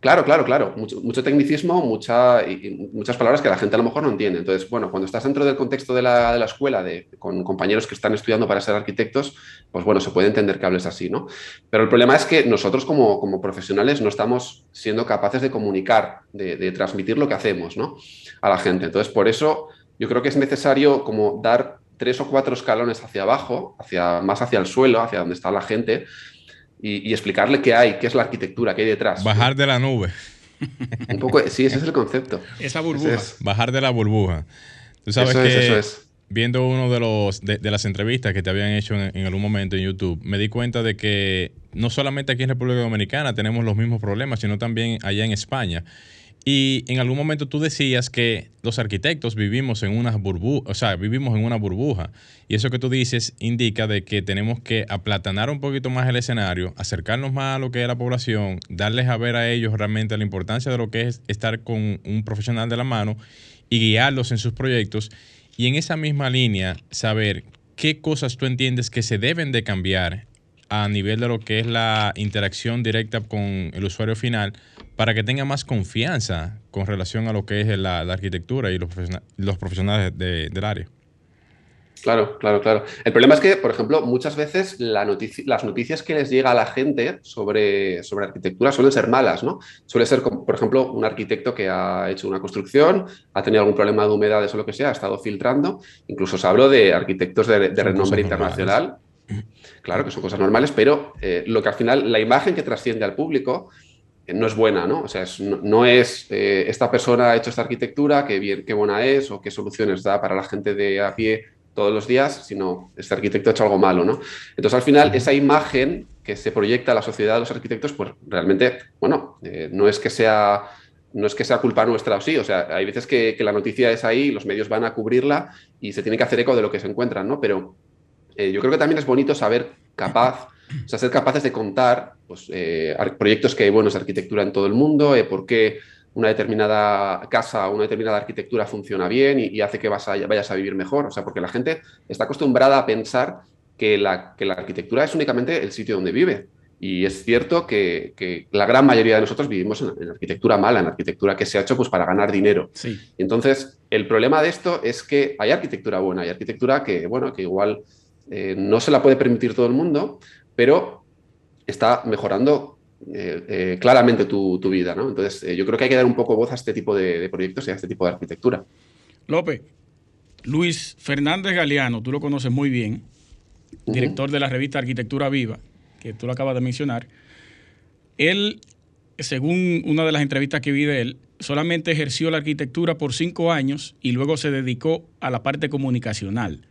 Claro, claro, claro. Mucho, tecnicismo, muchas palabras que la gente a lo mejor no entiende. Entonces, bueno, cuando estás dentro del contexto de la, escuela, de, con compañeros que están estudiando para ser arquitectos, pues bueno, se puede entender que hables así, ¿no? Pero el problema es que nosotros como, como profesionales no estamos siendo capaces de comunicar, de, de transmitir lo que hacemos, ¿no? A la gente. Entonces, por eso yo creo que es necesario como dar tres o cuatro escalones hacia abajo, hacia, más hacia el suelo, hacia donde está la gente, y, explicarle qué hay, qué es la arquitectura, qué hay detrás. Bajar de la nube. Un poco, sí, ese es el concepto. Esa burbuja. Bajar de la burbuja. Tú sabes eso que es, eso es. viendo uno de los de, las entrevistas que te habían hecho en, en, algún momento en YouTube, me di cuenta de que no solamente aquí en República Dominicana tenemos los mismos problemas, sino también allá en España. Y en algún momento tú decías que los arquitectos vivimos en una burbuja, o sea, vivimos en una burbuja. Y eso que tú dices indica de que tenemos que aplatanar un poquito más el escenario, acercarnos más a lo que es la población, darles a ver a ellos realmente la importancia de lo que es estar con un profesional de la mano y guiarlos en sus proyectos. Y en esa misma línea, saber qué cosas tú entiendes que se deben de cambiar a nivel de lo que es la interacción directa con el usuario final para que tenga más confianza con relación a lo que es la, arquitectura y los, los profesionales del área. Claro, claro, claro. El problema es que, por ejemplo, muchas veces las noticias que les llega a la gente sobre, sobre arquitectura suelen ser malas, ¿no? Suele ser, por ejemplo, un arquitecto que ha hecho una construcción, ha tenido algún problema de humedades o lo que sea, ha estado filtrando. Incluso se habló de arquitectos de, renombre internacional. Claro que son cosas normales, pero eh, lo que al final, la imagen que trasciende al público eh, no es buena, ¿no? O sea, no, es eh, esta persona ha hecho esta arquitectura, qué bien, qué buena es o qué soluciones da para la gente de a pie todos los días, sino este arquitecto ha hecho algo malo, ¿no? Entonces, al final, esa imagen que se proyecta a la sociedad de los arquitectos, pues realmente, bueno, no es que sea no es que sea culpa nuestra o sí, o sea, hay veces que, que, la noticia es ahí, los medios van a cubrirla y se tiene que hacer eco de lo que se encuentran, ¿no? Pero eh, yo creo que también es bonito saber capaz, o sea, ser capaces de contar pues, eh, proyectos que hay buenos de arquitectura en todo el mundo, eh, por qué una determinada casa o una determinada arquitectura funciona bien y, hace que vas vayas a vivir mejor. O sea, porque la gente está acostumbrada a pensar que la, que la arquitectura es únicamente el sitio donde vive. Y es cierto que, la gran mayoría de nosotros vivimos en, arquitectura mala, en arquitectura que se ha hecho pues, para ganar dinero. Sí. Entonces, el problema de esto es que hay arquitectura buena, hay arquitectura que, bueno, que igual eh, no se la puede permitir todo el mundo, pero está mejorando eh, eh, claramente tu, vida. ¿no? Entonces, yo creo que hay que dar un poco voz a este tipo de, proyectos y a este tipo de arquitectura. López, Luis Fernández Galeano, tú lo conoces muy bien, director de la revista Arquitectura Viva, que tú lo acabas de mencionar. Él, según una de las entrevistas que vi de él, solamente ejerció la arquitectura por cinco años y luego se dedicó a la parte comunicacional.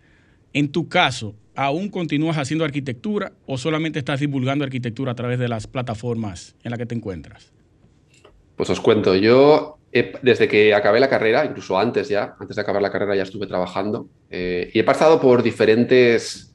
En tu caso, ¿aún continúas haciendo arquitectura o solamente estás divulgando arquitectura a través de las plataformas en las que te encuentras? Pues os cuento, yo desde que acabé la carrera, incluso antes ya, antes de acabar la carrera ya estuve trabajando eh, y he pasado por diferentes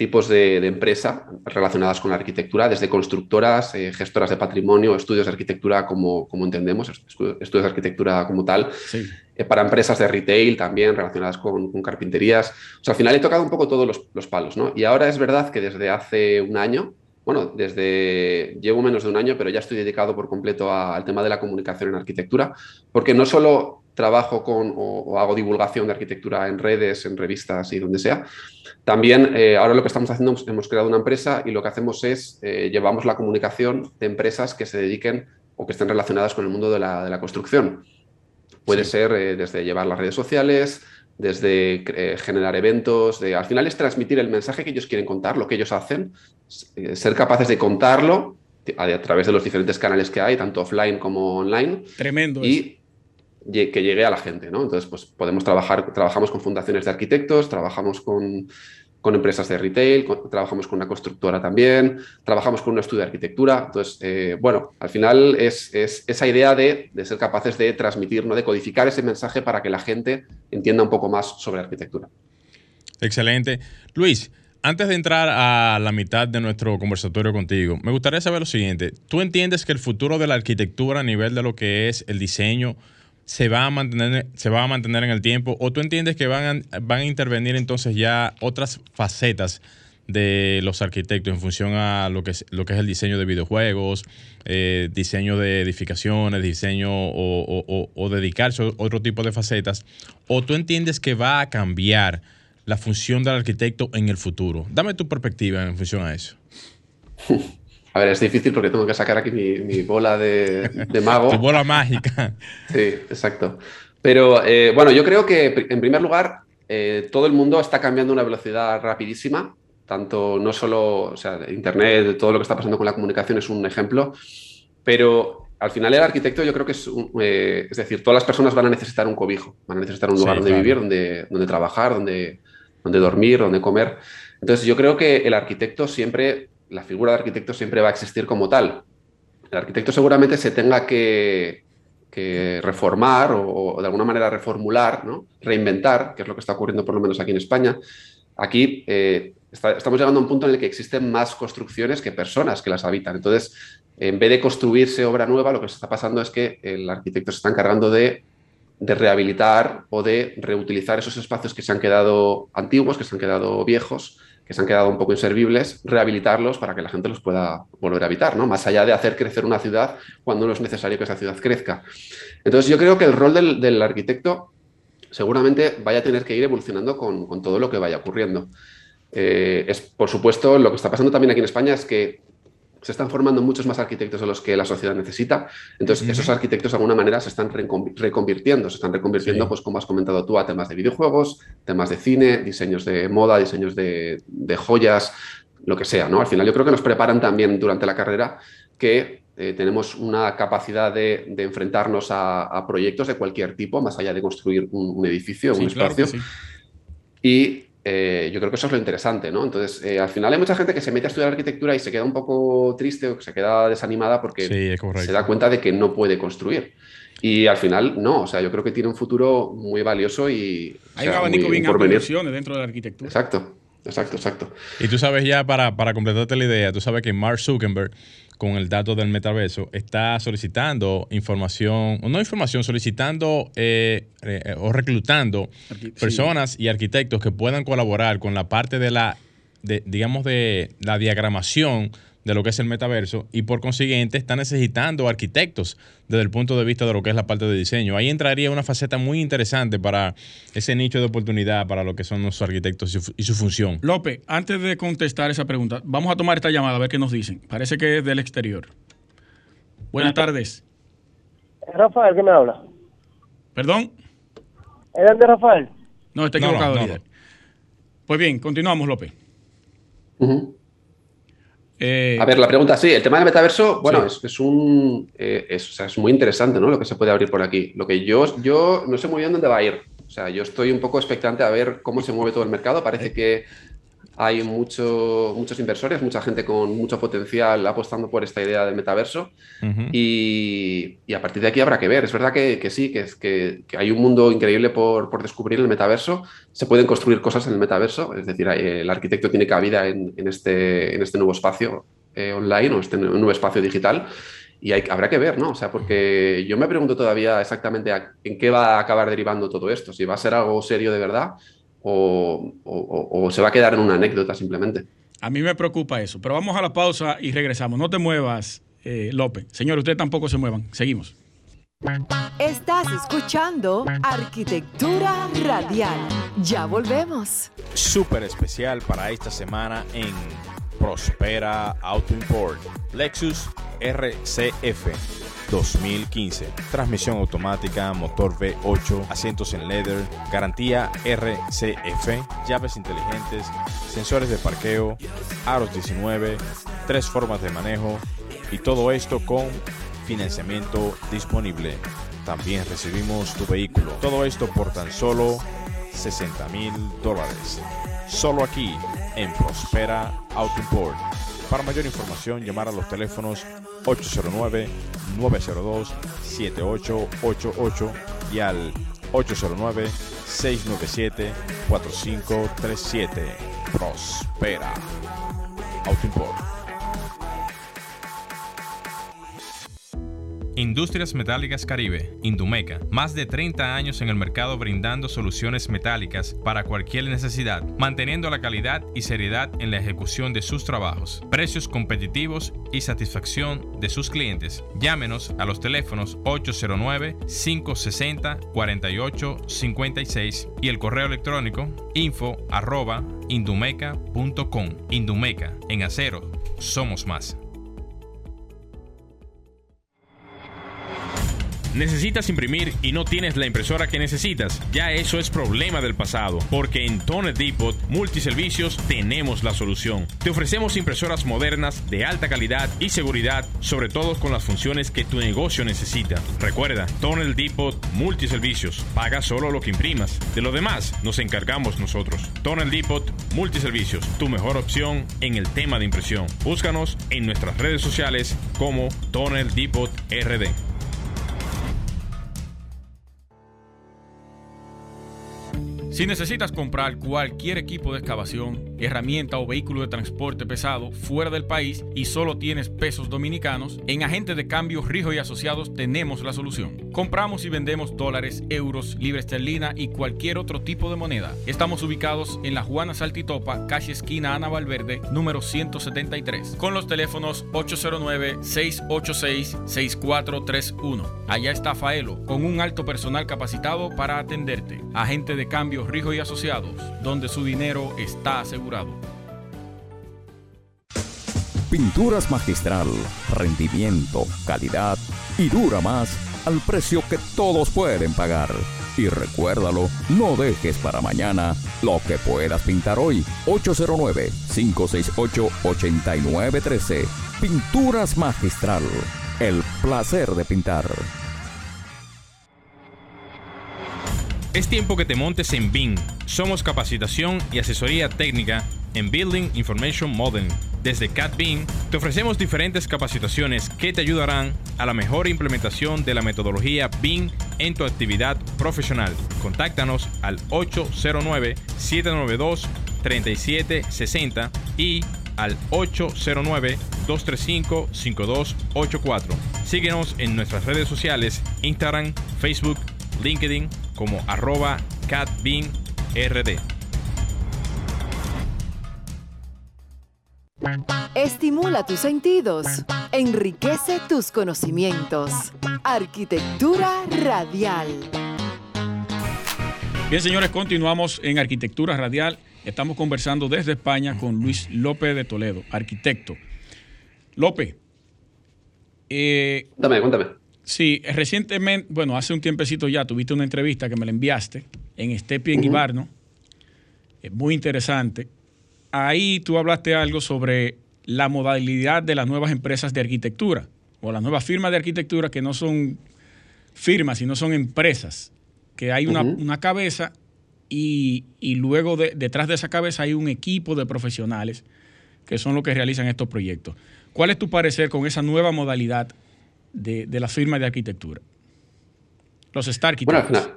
tipos de, empresa relacionadas con la arquitectura, desde constructoras, eh, gestoras de patrimonio, estudios de arquitectura como, como entendemos, estudios de arquitectura como tal, eh, para empresas de retail también relacionadas con, carpinterías. O sea, al final he tocado un poco todos los, palos, ¿no? Y ahora es verdad que desde hace un año bueno, desde, llevo menos de un año, pero ya estoy dedicado por completo al tema de la comunicación en arquitectura, porque no solo trabajo con o, hago divulgación de arquitectura en redes, en revistas y donde sea. También eh, ahora lo que estamos haciendo, hemos creado una empresa y lo que hacemos es eh, llevamos la comunicación de empresas que se dediquen o que estén relacionadas con el mundo de la, construcción. Puede ser eh, desde llevar las redes sociales, desde generar eventos, de, al final es transmitir el mensaje que ellos quieren contar, lo que ellos hacen, ser capaces de contarlo a, través de los diferentes canales que hay, tanto offline como online. Tremendo. Y que llegue a la gente, ¿no? Entonces, pues podemos trabajar, trabajamos con fundaciones de arquitectos, trabajamos con, empresas de retail, trabajamos con una constructora también, trabajamos con un estudio de arquitectura. Entonces, eh, bueno, al final es, esa idea de, ser capaces de transmitir, ¿no? de codificar ese mensaje para que la gente entienda un poco más sobre arquitectura. Excelente. Luis, antes de entrar a la mitad de nuestro conversatorio contigo, me gustaría saber lo siguiente. ¿Tú entiendes que el futuro de la arquitectura a nivel de lo que es el diseño, se va a mantener, se va a mantener en el tiempo? ¿O tú entiendes que van a, van a intervenir entonces ya otras facetas de los arquitectos en función a lo que es, lo que es el diseño de videojuegos, eh, diseño de edificaciones, diseño o, dedicarse a otro tipo de facetas? ¿O tú entiendes que va a cambiar la función del arquitecto en el futuro? Dame tu perspectiva en función a eso. A ver, es difícil porque tengo que sacar aquí mi, bola de, mago. tu bola mágica. Sí, exacto. Pero eh, bueno, yo creo que en primer lugar, eh, todo el mundo está cambiando a una velocidad rapidísima. Tanto no solo, o sea, Internet, todo lo que está pasando con la comunicación es un ejemplo, pero al final el arquitecto yo creo que es, eh, es decir, todas las personas van a necesitar un cobijo, van a necesitar un lugar donde vivir, donde, donde trabajar, donde, donde dormir, donde comer. Entonces yo creo que el arquitecto siempre la figura de arquitecto siempre va a existir como tal. El arquitecto seguramente se tenga que, reformar o, de alguna manera reformular, ¿no? reinventar, que es lo que está ocurriendo por lo menos aquí en España. Aquí eh, estamos llegando a un punto en el que existen más construcciones que personas que las habitan. Entonces, en vez de construirse obra nueva, lo que está pasando es que el arquitecto se está encargando de rehabilitar o de reutilizar esos espacios que se han quedado antiguos, que se han quedado viejos, que se han quedado un poco inservibles, rehabilitarlos para que la gente los pueda volver a habitar, ¿no? Más allá de hacer crecer una ciudad cuando no es necesario que esa ciudad crezca. Entonces yo creo que el rol del, arquitecto seguramente vaya a tener que ir evolucionando con, todo lo que vaya ocurriendo. Eh, es, por supuesto, lo que está pasando también aquí en España es que se están formando muchos más arquitectos de los que la sociedad necesita. Entonces, esos arquitectos de alguna manera se están reconvirtiendo, se están reconvirtiendo, pues como has comentado tú, a temas de videojuegos, temas de cine, diseños de moda, diseños de, joyas, lo que sea, ¿no? Al final yo creo que nos preparan también durante la carrera que eh, tenemos una capacidad de, enfrentarnos a, proyectos de cualquier tipo, más allá de construir un, edificio, un espacio. y eh, yo creo que eso es lo interesante, ¿no? Entonces, eh, al final hay mucha gente que se mete a estudiar arquitectura y se queda un poco triste o que se queda desanimada porque se da cuenta de que no puede construir. Y al final, no, o sea, yo creo que tiene un futuro muy valioso y... Hay un abanico bien amplio dentro de la arquitectura. Exacto, exacto, exacto. Y tú sabes ya, para, para completarte la idea, tú sabes que Mark Zuckerberg con el dato del metaverso, está solicitando información, o no información, solicitando eh, eh, o reclutando personas y arquitectos que puedan colaborar con la parte de la, de, digamos, de la diagramación de lo que es el metaverso y por consiguiente está necesitando arquitectos desde el punto de vista de lo que es la parte de diseño. Ahí entraría una faceta muy interesante para ese nicho de oportunidad para lo que son los arquitectos y su, función. López, antes de contestar esa pregunta, vamos a tomar esta llamada a ver qué nos dicen. Parece que es del exterior. Buenas tardes. Rafael, ¿qué me habla? ¿Perdón? ¿Es de Rafael? No, está equivocado, Pues bien, continuamos, López. Eh, a ver, la pregunta, sí, el tema del metaverso, bueno, es, un, eh, es, muy interesante, ¿no? Lo que se puede abrir por aquí. Lo que yo, yo no sé muy bien dónde va a ir. O sea, yo estoy un poco expectante a ver cómo se mueve todo el mercado. Parece que hay mucho, muchos inversores, mucha gente con mucho potencial apostando por esta idea del metaverso y, a partir de aquí habrá que ver. Es verdad que, sí, que, que, que, hay un mundo increíble por, por, descubrir el metaverso. Se pueden construir cosas en el metaverso, es decir, el arquitecto tiene cabida en, en este, en este nuevo espacio eh, online o este nuevo espacio digital. Y hay, habrá que ver, ¿no? O sea, porque yo me pregunto todavía exactamente en qué va a acabar derivando todo esto, si va a ser algo serio de verdad o, se va a quedar en una anécdota simplemente. A mí me preocupa eso. Pero vamos a la pausa y regresamos. No te muevas, eh, López. Señor, ustedes tampoco se muevan. Seguimos. Estás escuchando Arquitectura Radial. Ya volvemos. Súper especial para esta semana en Prospera Auto Import. Lexus RCF 2015. Transmisión automática, motor V8, asientos en leather, garantía RCF, llaves inteligentes, sensores de parqueo, aros 19, tres formas de manejo y todo esto con financiamiento disponible. También recibimos tu vehículo. Todo esto por tan solo 60 mil dólares. Solo aquí en Prospera Auto Import. Para mayor información, llamar a los teléfonos 809-902-7888 y al 809-697-4537. Prospera Auto Import. Industrias Metálicas Caribe, Indumeca, más de 30 años en el mercado brindando soluciones metálicas para cualquier necesidad, manteniendo la calidad y seriedad en la ejecución de sus trabajos, precios competitivos y satisfacción de sus clientes. Llámenos a los teléfonos 809-560-4856 y el correo electrónico info arroba. Indumeca, en acero, somos más. ¿Necesitas imprimir y no tienes la impresora que necesitas? Ya eso es problema del pasado, porque en Toner Depot Multiservicios tenemos la solución. Te ofrecemos impresoras modernas de alta calidad y seguridad, sobre todo con las funciones que tu negocio necesita. Recuerda, Toner Depot Multiservicios. Paga solo lo que imprimas. De lo demás, nos encargamos nosotros. Toner Depot Multiservicios, tu mejor opción en el tema de impresión. Búscanos en nuestras redes sociales como Toner Depot RD. Si necesitas comprar cualquier equipo de excavación, herramienta o vehículo de transporte pesado fuera del país y solo tienes pesos dominicanos, en Agente de Cambio Rijo y Asociados tenemos la solución. Compramos y vendemos dólares, euros, libra esterlina y cualquier otro tipo de moneda. Estamos ubicados en la Juana Saltitopa, calle esquina Ana Valverde, número 173, con los teléfonos 809-686-6431. Allá está Faelo, con un alto personal capacitado para atenderte. Agente de Cambio Rijo y Asociados, donde su dinero está asegurado. Pinturas magistral, rendimiento, calidad y dura más al precio que todos pueden pagar. Y recuérdalo, no dejes para mañana lo que puedas pintar hoy. 809-568-8913. Pinturas magistral. El placer de pintar. Es tiempo que te montes en BIM. Somos capacitación y asesoría técnica en Building Information Modeling. Desde CAD BIM te ofrecemos diferentes capacitaciones que te ayudarán a la mejor implementación de la metodología BIM en tu actividad profesional. Contáctanos al 809-792-3760 y al 809-235-5284. Síguenos en nuestras redes sociales, Instagram, Facebook, LinkedIn como arroba catbinrd. Estimula tus sentidos, enriquece tus conocimientos. Arquitectura radial. Bien, señores, continuamos en Arquitectura Radial. Estamos conversando desde España con Luis López de Toledo, arquitecto. López. Eh, cuéntame, cuéntame. Sí, recientemente, bueno, hace un tiempecito ya tuviste una entrevista que me la enviaste en Estepi en Ibarno. Es muy interesante. Ahí tú hablaste algo sobre la modalidad de las nuevas empresas de arquitectura o las nuevas firmas de arquitectura que no son firmas, sino son empresas, que hay una, una cabeza y, y luego de, detrás de esa cabeza hay un equipo de profesionales que son los que realizan estos proyectos. ¿Cuál es tu parecer con esa nueva modalidad de, de la firma de arquitectura? Los Star Bueno, al final,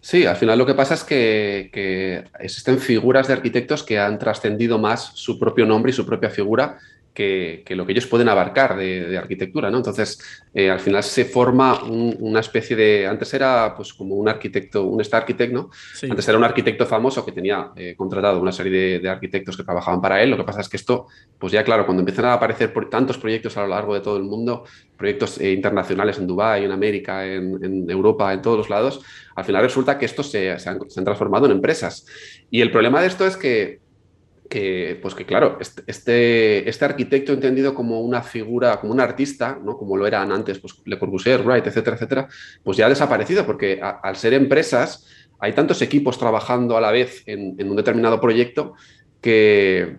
sí, al final lo que pasa es que existen figuras de arquitectos que han trascendido más su propio nombre y su propia figura que, lo que ellos pueden abarcar de, arquitectura, ¿no? Entonces, eh, al final se forma una especie de... Antes era pues como un arquitecto, un star architect, ¿no? Antes era un arquitecto famoso que tenía eh, contratado una serie de, arquitectos que trabajaban para él. Lo que pasa es que esto, pues ya claro, cuando empiezan a aparecer por tantos proyectos a lo largo de todo el mundo, proyectos eh, internacionales en Dubái, en América, en, Europa, en todos los lados, al final resulta que estos se, se han transformado en empresas. Y el problema de esto es que que, pues que claro, este, este, arquitecto entendido como una figura, como un artista, ¿no? como lo eran antes pues, Le Corbusier, Wright, etcétera, etcétera, pues ya ha desaparecido porque al ser empresas hay tantos equipos trabajando a la vez en, un determinado proyecto que,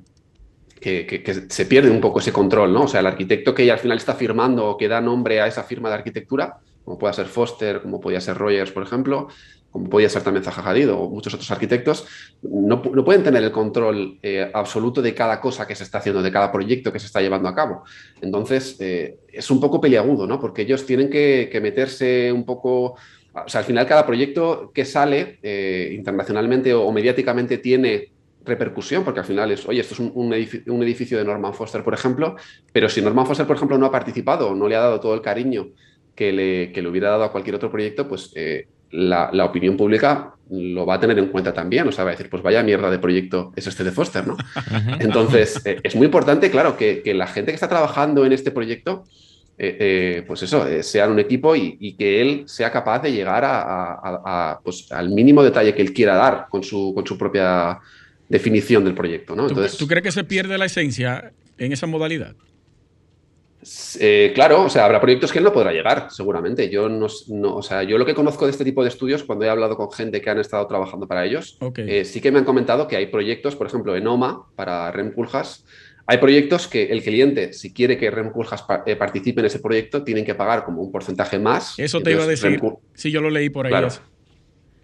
que, se pierde un poco ese control, ¿no? O sea, el arquitecto que al final está firmando o que da nombre a esa firma de arquitectura, como pueda ser Foster, como podía ser Rogers, por ejemplo, como podía ser también Zaha Hadid o muchos otros arquitectos, no, pueden tener el control eh, absoluto de cada cosa que se está haciendo, de cada proyecto que se está llevando a cabo. Entonces, eh, es un poco peliagudo, ¿no? Porque ellos tienen que, meterse un poco... O sea, al final cada proyecto que sale eh, internacionalmente o, mediáticamente tiene repercusión, porque al final es, oye, esto es un, edificio, de Norman Foster, por ejemplo, pero si Norman Foster, por ejemplo, no ha participado no le ha dado todo el cariño que le, que le hubiera dado a cualquier otro proyecto, pues la, opinión pública lo va a tener en cuenta también, o sea, va a decir, pues vaya mierda de proyecto es este de Foster, ¿no? Entonces, eh, es muy importante, claro, que, la gente que está trabajando en este proyecto, eh, eh, pues eso, sea un equipo y, que él sea capaz de llegar a, pues, al mínimo detalle que él quiera dar con su, con su propia definición del proyecto, ¿no? Entonces, ¿Tú crees que se pierde la esencia en esa modalidad? Eh, claro, o sea, habrá proyectos que él no podrá llegar, seguramente. Yo no, o sea, yo lo que conozco de este tipo de estudios, cuando he hablado con gente que han estado trabajando para ellos, eh, sí que me han comentado que hay proyectos, por ejemplo, en OMA, para REM hay proyectos que el cliente, si quiere que REM eh, participe en ese proyecto, tienen que pagar como un porcentaje más. Eso te iba a decir. Si yo lo leí por ahí. Claro,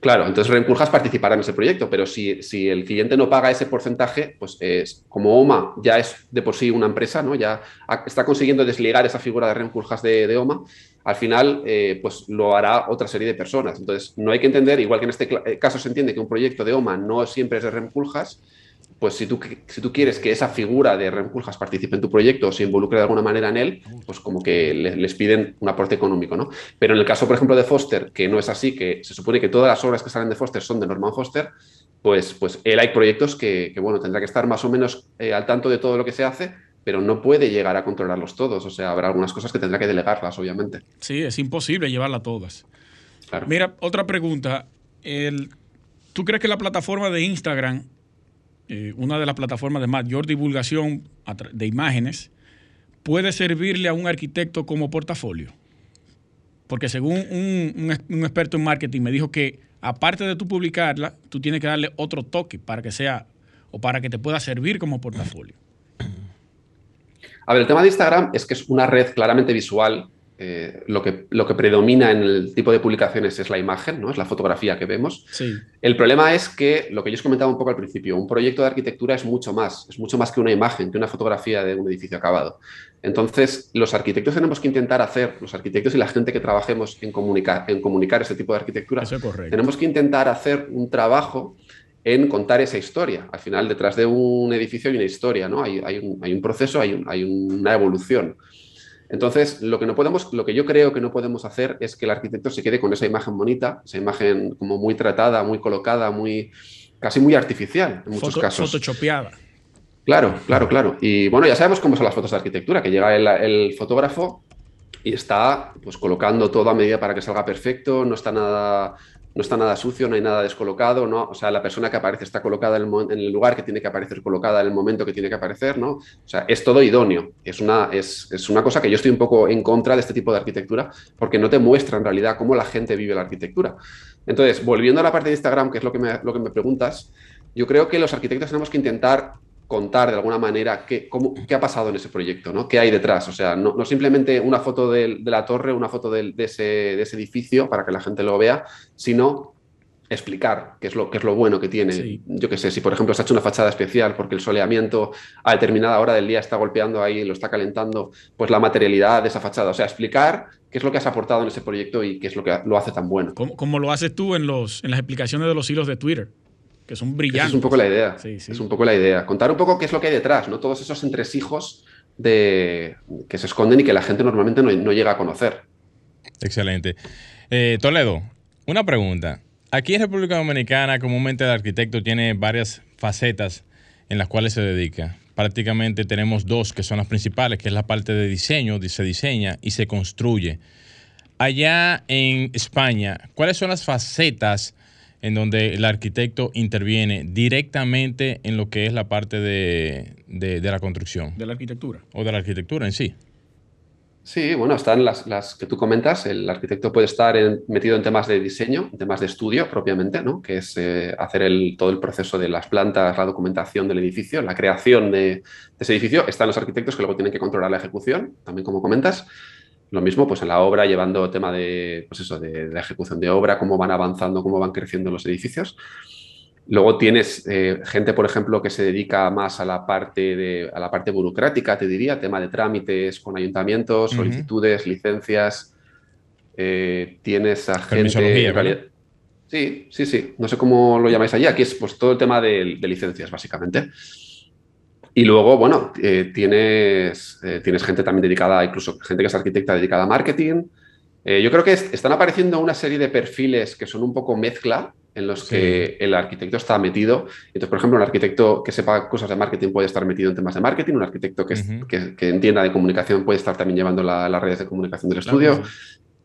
entonces Rencurjas participará en ese proyecto, pero si, si, el cliente no paga ese porcentaje, pues es, como OMA ya es de por sí una empresa, ¿no? ya está consiguiendo desligar esa figura de Rencurjas de, de OMA, al final eh, pues lo hará otra serie de personas. Entonces no hay que entender, igual que en este caso se entiende que un proyecto de OMA no siempre es de Rencurjas, pues si tú, si tú quieres que esa figura de Rem participe en tu proyecto o se involucre de alguna manera en él, pues como que les, piden un aporte económico, ¿no? Pero en el caso, por ejemplo, de Foster, que no es así, que se supone que todas las obras que salen de Foster son de Norman Foster, pues, pues él hay proyectos que, bueno, tendrá que estar más o menos eh, al tanto de todo lo que se hace, pero no puede llegar a controlarlos todos. O sea, habrá algunas cosas que tendrá que delegarlas, obviamente. Sí, es imposible llevarlas todas. Mira, otra pregunta. El, ¿Tú crees que la plataforma de Instagram eh, una de las plataformas de mayor divulgación de imágenes, puede servirle a un arquitecto como portafolio. Porque según un, experto en marketing me dijo que aparte de tú publicarla, tú tienes que darle otro toque para que sea o para que te pueda servir como portafolio. A ver, el tema de Instagram es que es una red claramente visual eh, lo, que, lo que predomina en el tipo de publicaciones es la imagen, ¿no? es la fotografía que vemos. El problema es que, lo que yo os comentaba un poco al principio, un proyecto de arquitectura es mucho más, es mucho más que una imagen, que una fotografía de un edificio acabado. Entonces, los arquitectos tenemos que intentar hacer, los arquitectos y la gente que trabajemos en comunicar, en comunicar este tipo de arquitectura, tenemos que intentar hacer un trabajo en contar esa historia. Al final, detrás de un edificio hay una historia, ¿no? Hay, un, proceso, hay, hay una evolución. Entonces, lo que no podemos, lo que yo creo que no podemos hacer es que el arquitecto se quede con esa imagen bonita, esa imagen como muy tratada, muy colocada, muy casi muy artificial en muchos casos. Photoshopeada. Claro, claro, claro. Y bueno, ya sabemos cómo son las fotos de arquitectura, que llega el, fotógrafo y está pues colocando todo a medida para que salga perfecto, no está nada no está nada sucio, no hay nada descolocado, ¿no? O sea, la persona que aparece está colocada en el, lugar que tiene que aparecer colocada en el momento que tiene que aparecer, ¿no? O sea, es todo idóneo. Es una, es, es una cosa que yo estoy un poco en contra de este tipo de arquitectura porque no te muestra en realidad cómo la gente vive la arquitectura. Entonces, volviendo a la parte de Instagram, que es lo que me, lo que me preguntas, yo creo que los arquitectos tenemos que intentar contar de alguna manera qué, cómo, qué ha pasado en ese proyecto, ¿no? ¿Qué hay detrás? O sea, no, simplemente una foto de, la torre, una foto de, ese, edificio para que la gente lo vea, sino explicar qué es lo, qué es lo bueno que tiene. Yo qué sé, si por ejemplo se ha hecho una fachada especial porque el soleamiento a determinada hora del día está golpeando ahí, lo está calentando, pues la materialidad de esa fachada. O sea, explicar qué es lo que has aportado en ese proyecto y qué es lo que lo hace tan bueno. Como, lo haces tú en, los, en las explicaciones de los hilos de Twitter que son brillantes. es un poco la idea. Es un poco la idea. Contar un poco qué es lo que hay detrás, ¿no? Todos esos entresijos de, que se esconden y que la gente normalmente no, no llega a conocer. Excelente. Eh, Toledo, una pregunta. Aquí en República Dominicana comúnmente el arquitecto tiene varias facetas en las cuales se dedica. Prácticamente tenemos dos que son las principales, que es la parte de diseño, se diseña y se construye. Allá en España, ¿cuáles son las facetas en donde el arquitecto interviene directamente en lo que es la parte de, de, la construcción? De la arquitectura. O de la arquitectura en sí. Sí, bueno, están las, las, que tú comentas. El arquitecto puede estar metido en temas de diseño, en temas de estudio propiamente, ¿no? que es eh, hacer el, todo el proceso de las plantas, la documentación del edificio, la creación de, de, ese edificio. Están los arquitectos que luego tienen que controlar la ejecución, también como comentas. Lo mismo pues en la obra, llevando tema de, pues eso, de, la ejecución de obra, cómo van avanzando, cómo van creciendo los edificios. Luego tienes eh, gente, por ejemplo, que se dedica más a la parte de, a la parte burocrática, te diría, tema de trámites con ayuntamientos, solicitudes, licencias. Eh, tienes a gente. Sí, sí, sí. No sé cómo lo llamáis allí. Aquí es pues todo el tema de, de licencias, básicamente. Y luego, bueno, eh, tienes, eh, tienes gente también dedicada, incluso gente que es arquitecta dedicada a marketing. Eh, yo creo que están apareciendo una serie de perfiles que son un poco mezcla en los que el arquitecto está metido. Entonces, por ejemplo, un arquitecto que sepa cosas de marketing puede estar metido en temas de marketing, un arquitecto que, que, entienda de comunicación puede estar también llevando las redes de comunicación del estudio.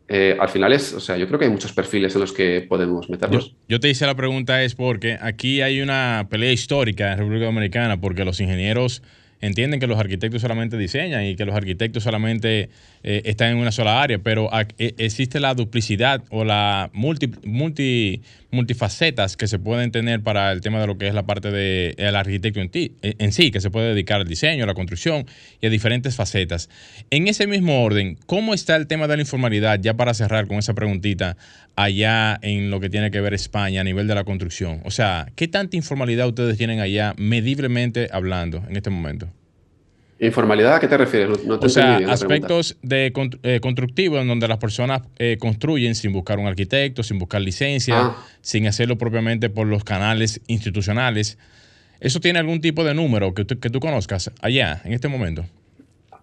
Eh, al final es, o sea, yo creo que hay muchos perfiles en los que podemos meternos. Yo, te hice la pregunta es porque aquí hay una pelea histórica en República Dominicana porque los ingenieros entienden que los arquitectos solamente diseñan y que los arquitectos solamente eh, están en una sola área, pero e, existe la duplicidad o la multi, multi, multifacetas que se pueden tener para el tema de lo que es la parte del arquitecto en, ti, en sí, que se puede dedicar al diseño, a la construcción y a diferentes facetas. En ese mismo orden, ¿cómo está el tema de la informalidad, ya para cerrar con esa preguntita, allá en lo que tiene que ver España a nivel de la construcción? O sea, ¿qué tanta informalidad ustedes tienen allá mediblemente hablando en este momento? ¿Informalidad a qué te refieres? No, te o sea, aspectos de eh, constructivos en donde las personas eh, construyen sin buscar un arquitecto, sin buscar licencia, ah. sin hacerlo propiamente por los canales institucionales. ¿Eso tiene algún tipo de número que tú, que tú conozcas allá, en este momento?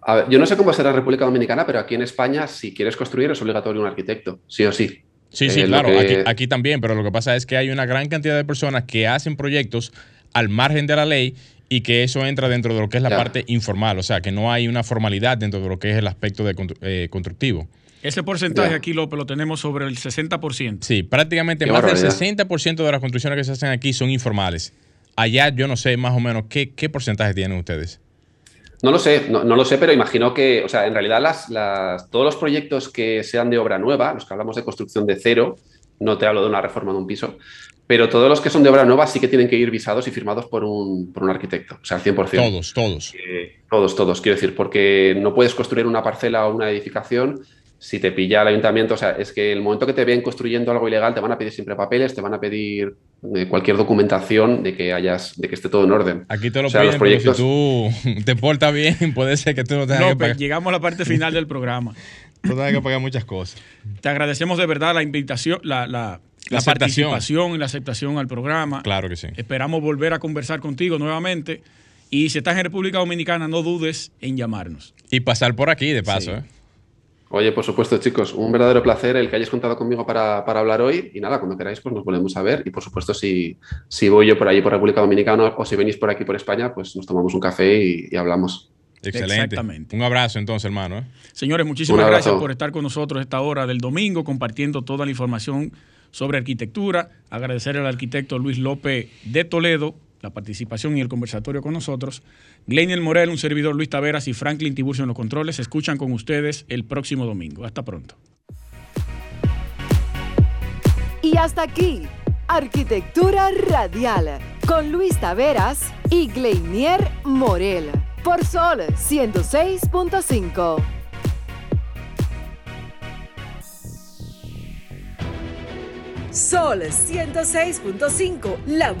A ver, yo no sé cómo será en República Dominicana, pero aquí en España, si quieres construir, es obligatorio un arquitecto, sí o sí. Sí, sí, eh, claro, aquí, también, pero lo que pasa es que hay una gran cantidad de personas que hacen proyectos al margen de la ley y que eso entra dentro de lo que es la parte informal, o sea, que no hay una formalidad dentro de lo que es el aspecto de eh, constructivo. Ese porcentaje aquí, López, lo tenemos sobre el 60%. Sí, prácticamente más del 60% de las construcciones que se hacen aquí son informales. Allá yo no sé más o menos qué, porcentaje tienen ustedes. No lo sé, no, lo sé, pero imagino que, o sea, en realidad las, todos los proyectos que sean de obra nueva, los que hablamos de construcción de cero, no te hablo de una reforma de un piso, pero todos los que son de obra nueva sí que tienen que ir visados y firmados por un, por un arquitecto, o sea, al 100%. Todos, todos. todos, todos, quiero decir, porque no puedes construir una parcela o una edificación si te pilla el ayuntamiento, o sea, es que el momento que te ven construyendo algo ilegal te van a pedir siempre papeles, te van a pedir eh, cualquier documentación de que hayas, de que esté todo en orden. Aquí te lo piden, los proyectos... si tú te portas bien, puede ser que tú no tengas no, que pagar. llegamos a la parte final del programa. tú tengas que pagar muchas cosas. Te agradecemos de verdad la invitación, la, la la, participación y la aceptación al programa. Claro que sí. Esperamos volver a conversar contigo nuevamente. Y si estás en República Dominicana, no dudes en llamarnos. Y pasar por aquí, de paso. ¿eh? Oye, por supuesto, chicos, un verdadero placer el que hayáis contado conmigo para, hablar hoy. Y nada, cuando queráis, pues nos volvemos a ver. Y por supuesto, si, si voy yo por allí por República Dominicana o si venís por aquí por España, pues nos tomamos un café y, hablamos. Excelente. Exactamente. Un abrazo entonces, hermano. ¿eh? Señores, muchísimas gracias por estar con nosotros esta hora del domingo, compartiendo toda la información sobre arquitectura. Agradecer al arquitecto Luis López de Toledo la participación y el conversatorio con nosotros. Gleiniel Morel, un servidor Luis Taveras y Franklin Tiburcio en los controles. Escuchan con ustedes el próximo domingo. Hasta pronto. Y hasta aquí, Arquitectura Radial, con Luis Taveras y Gleinier Morel, por Sol 106.5. Sol 106.5, la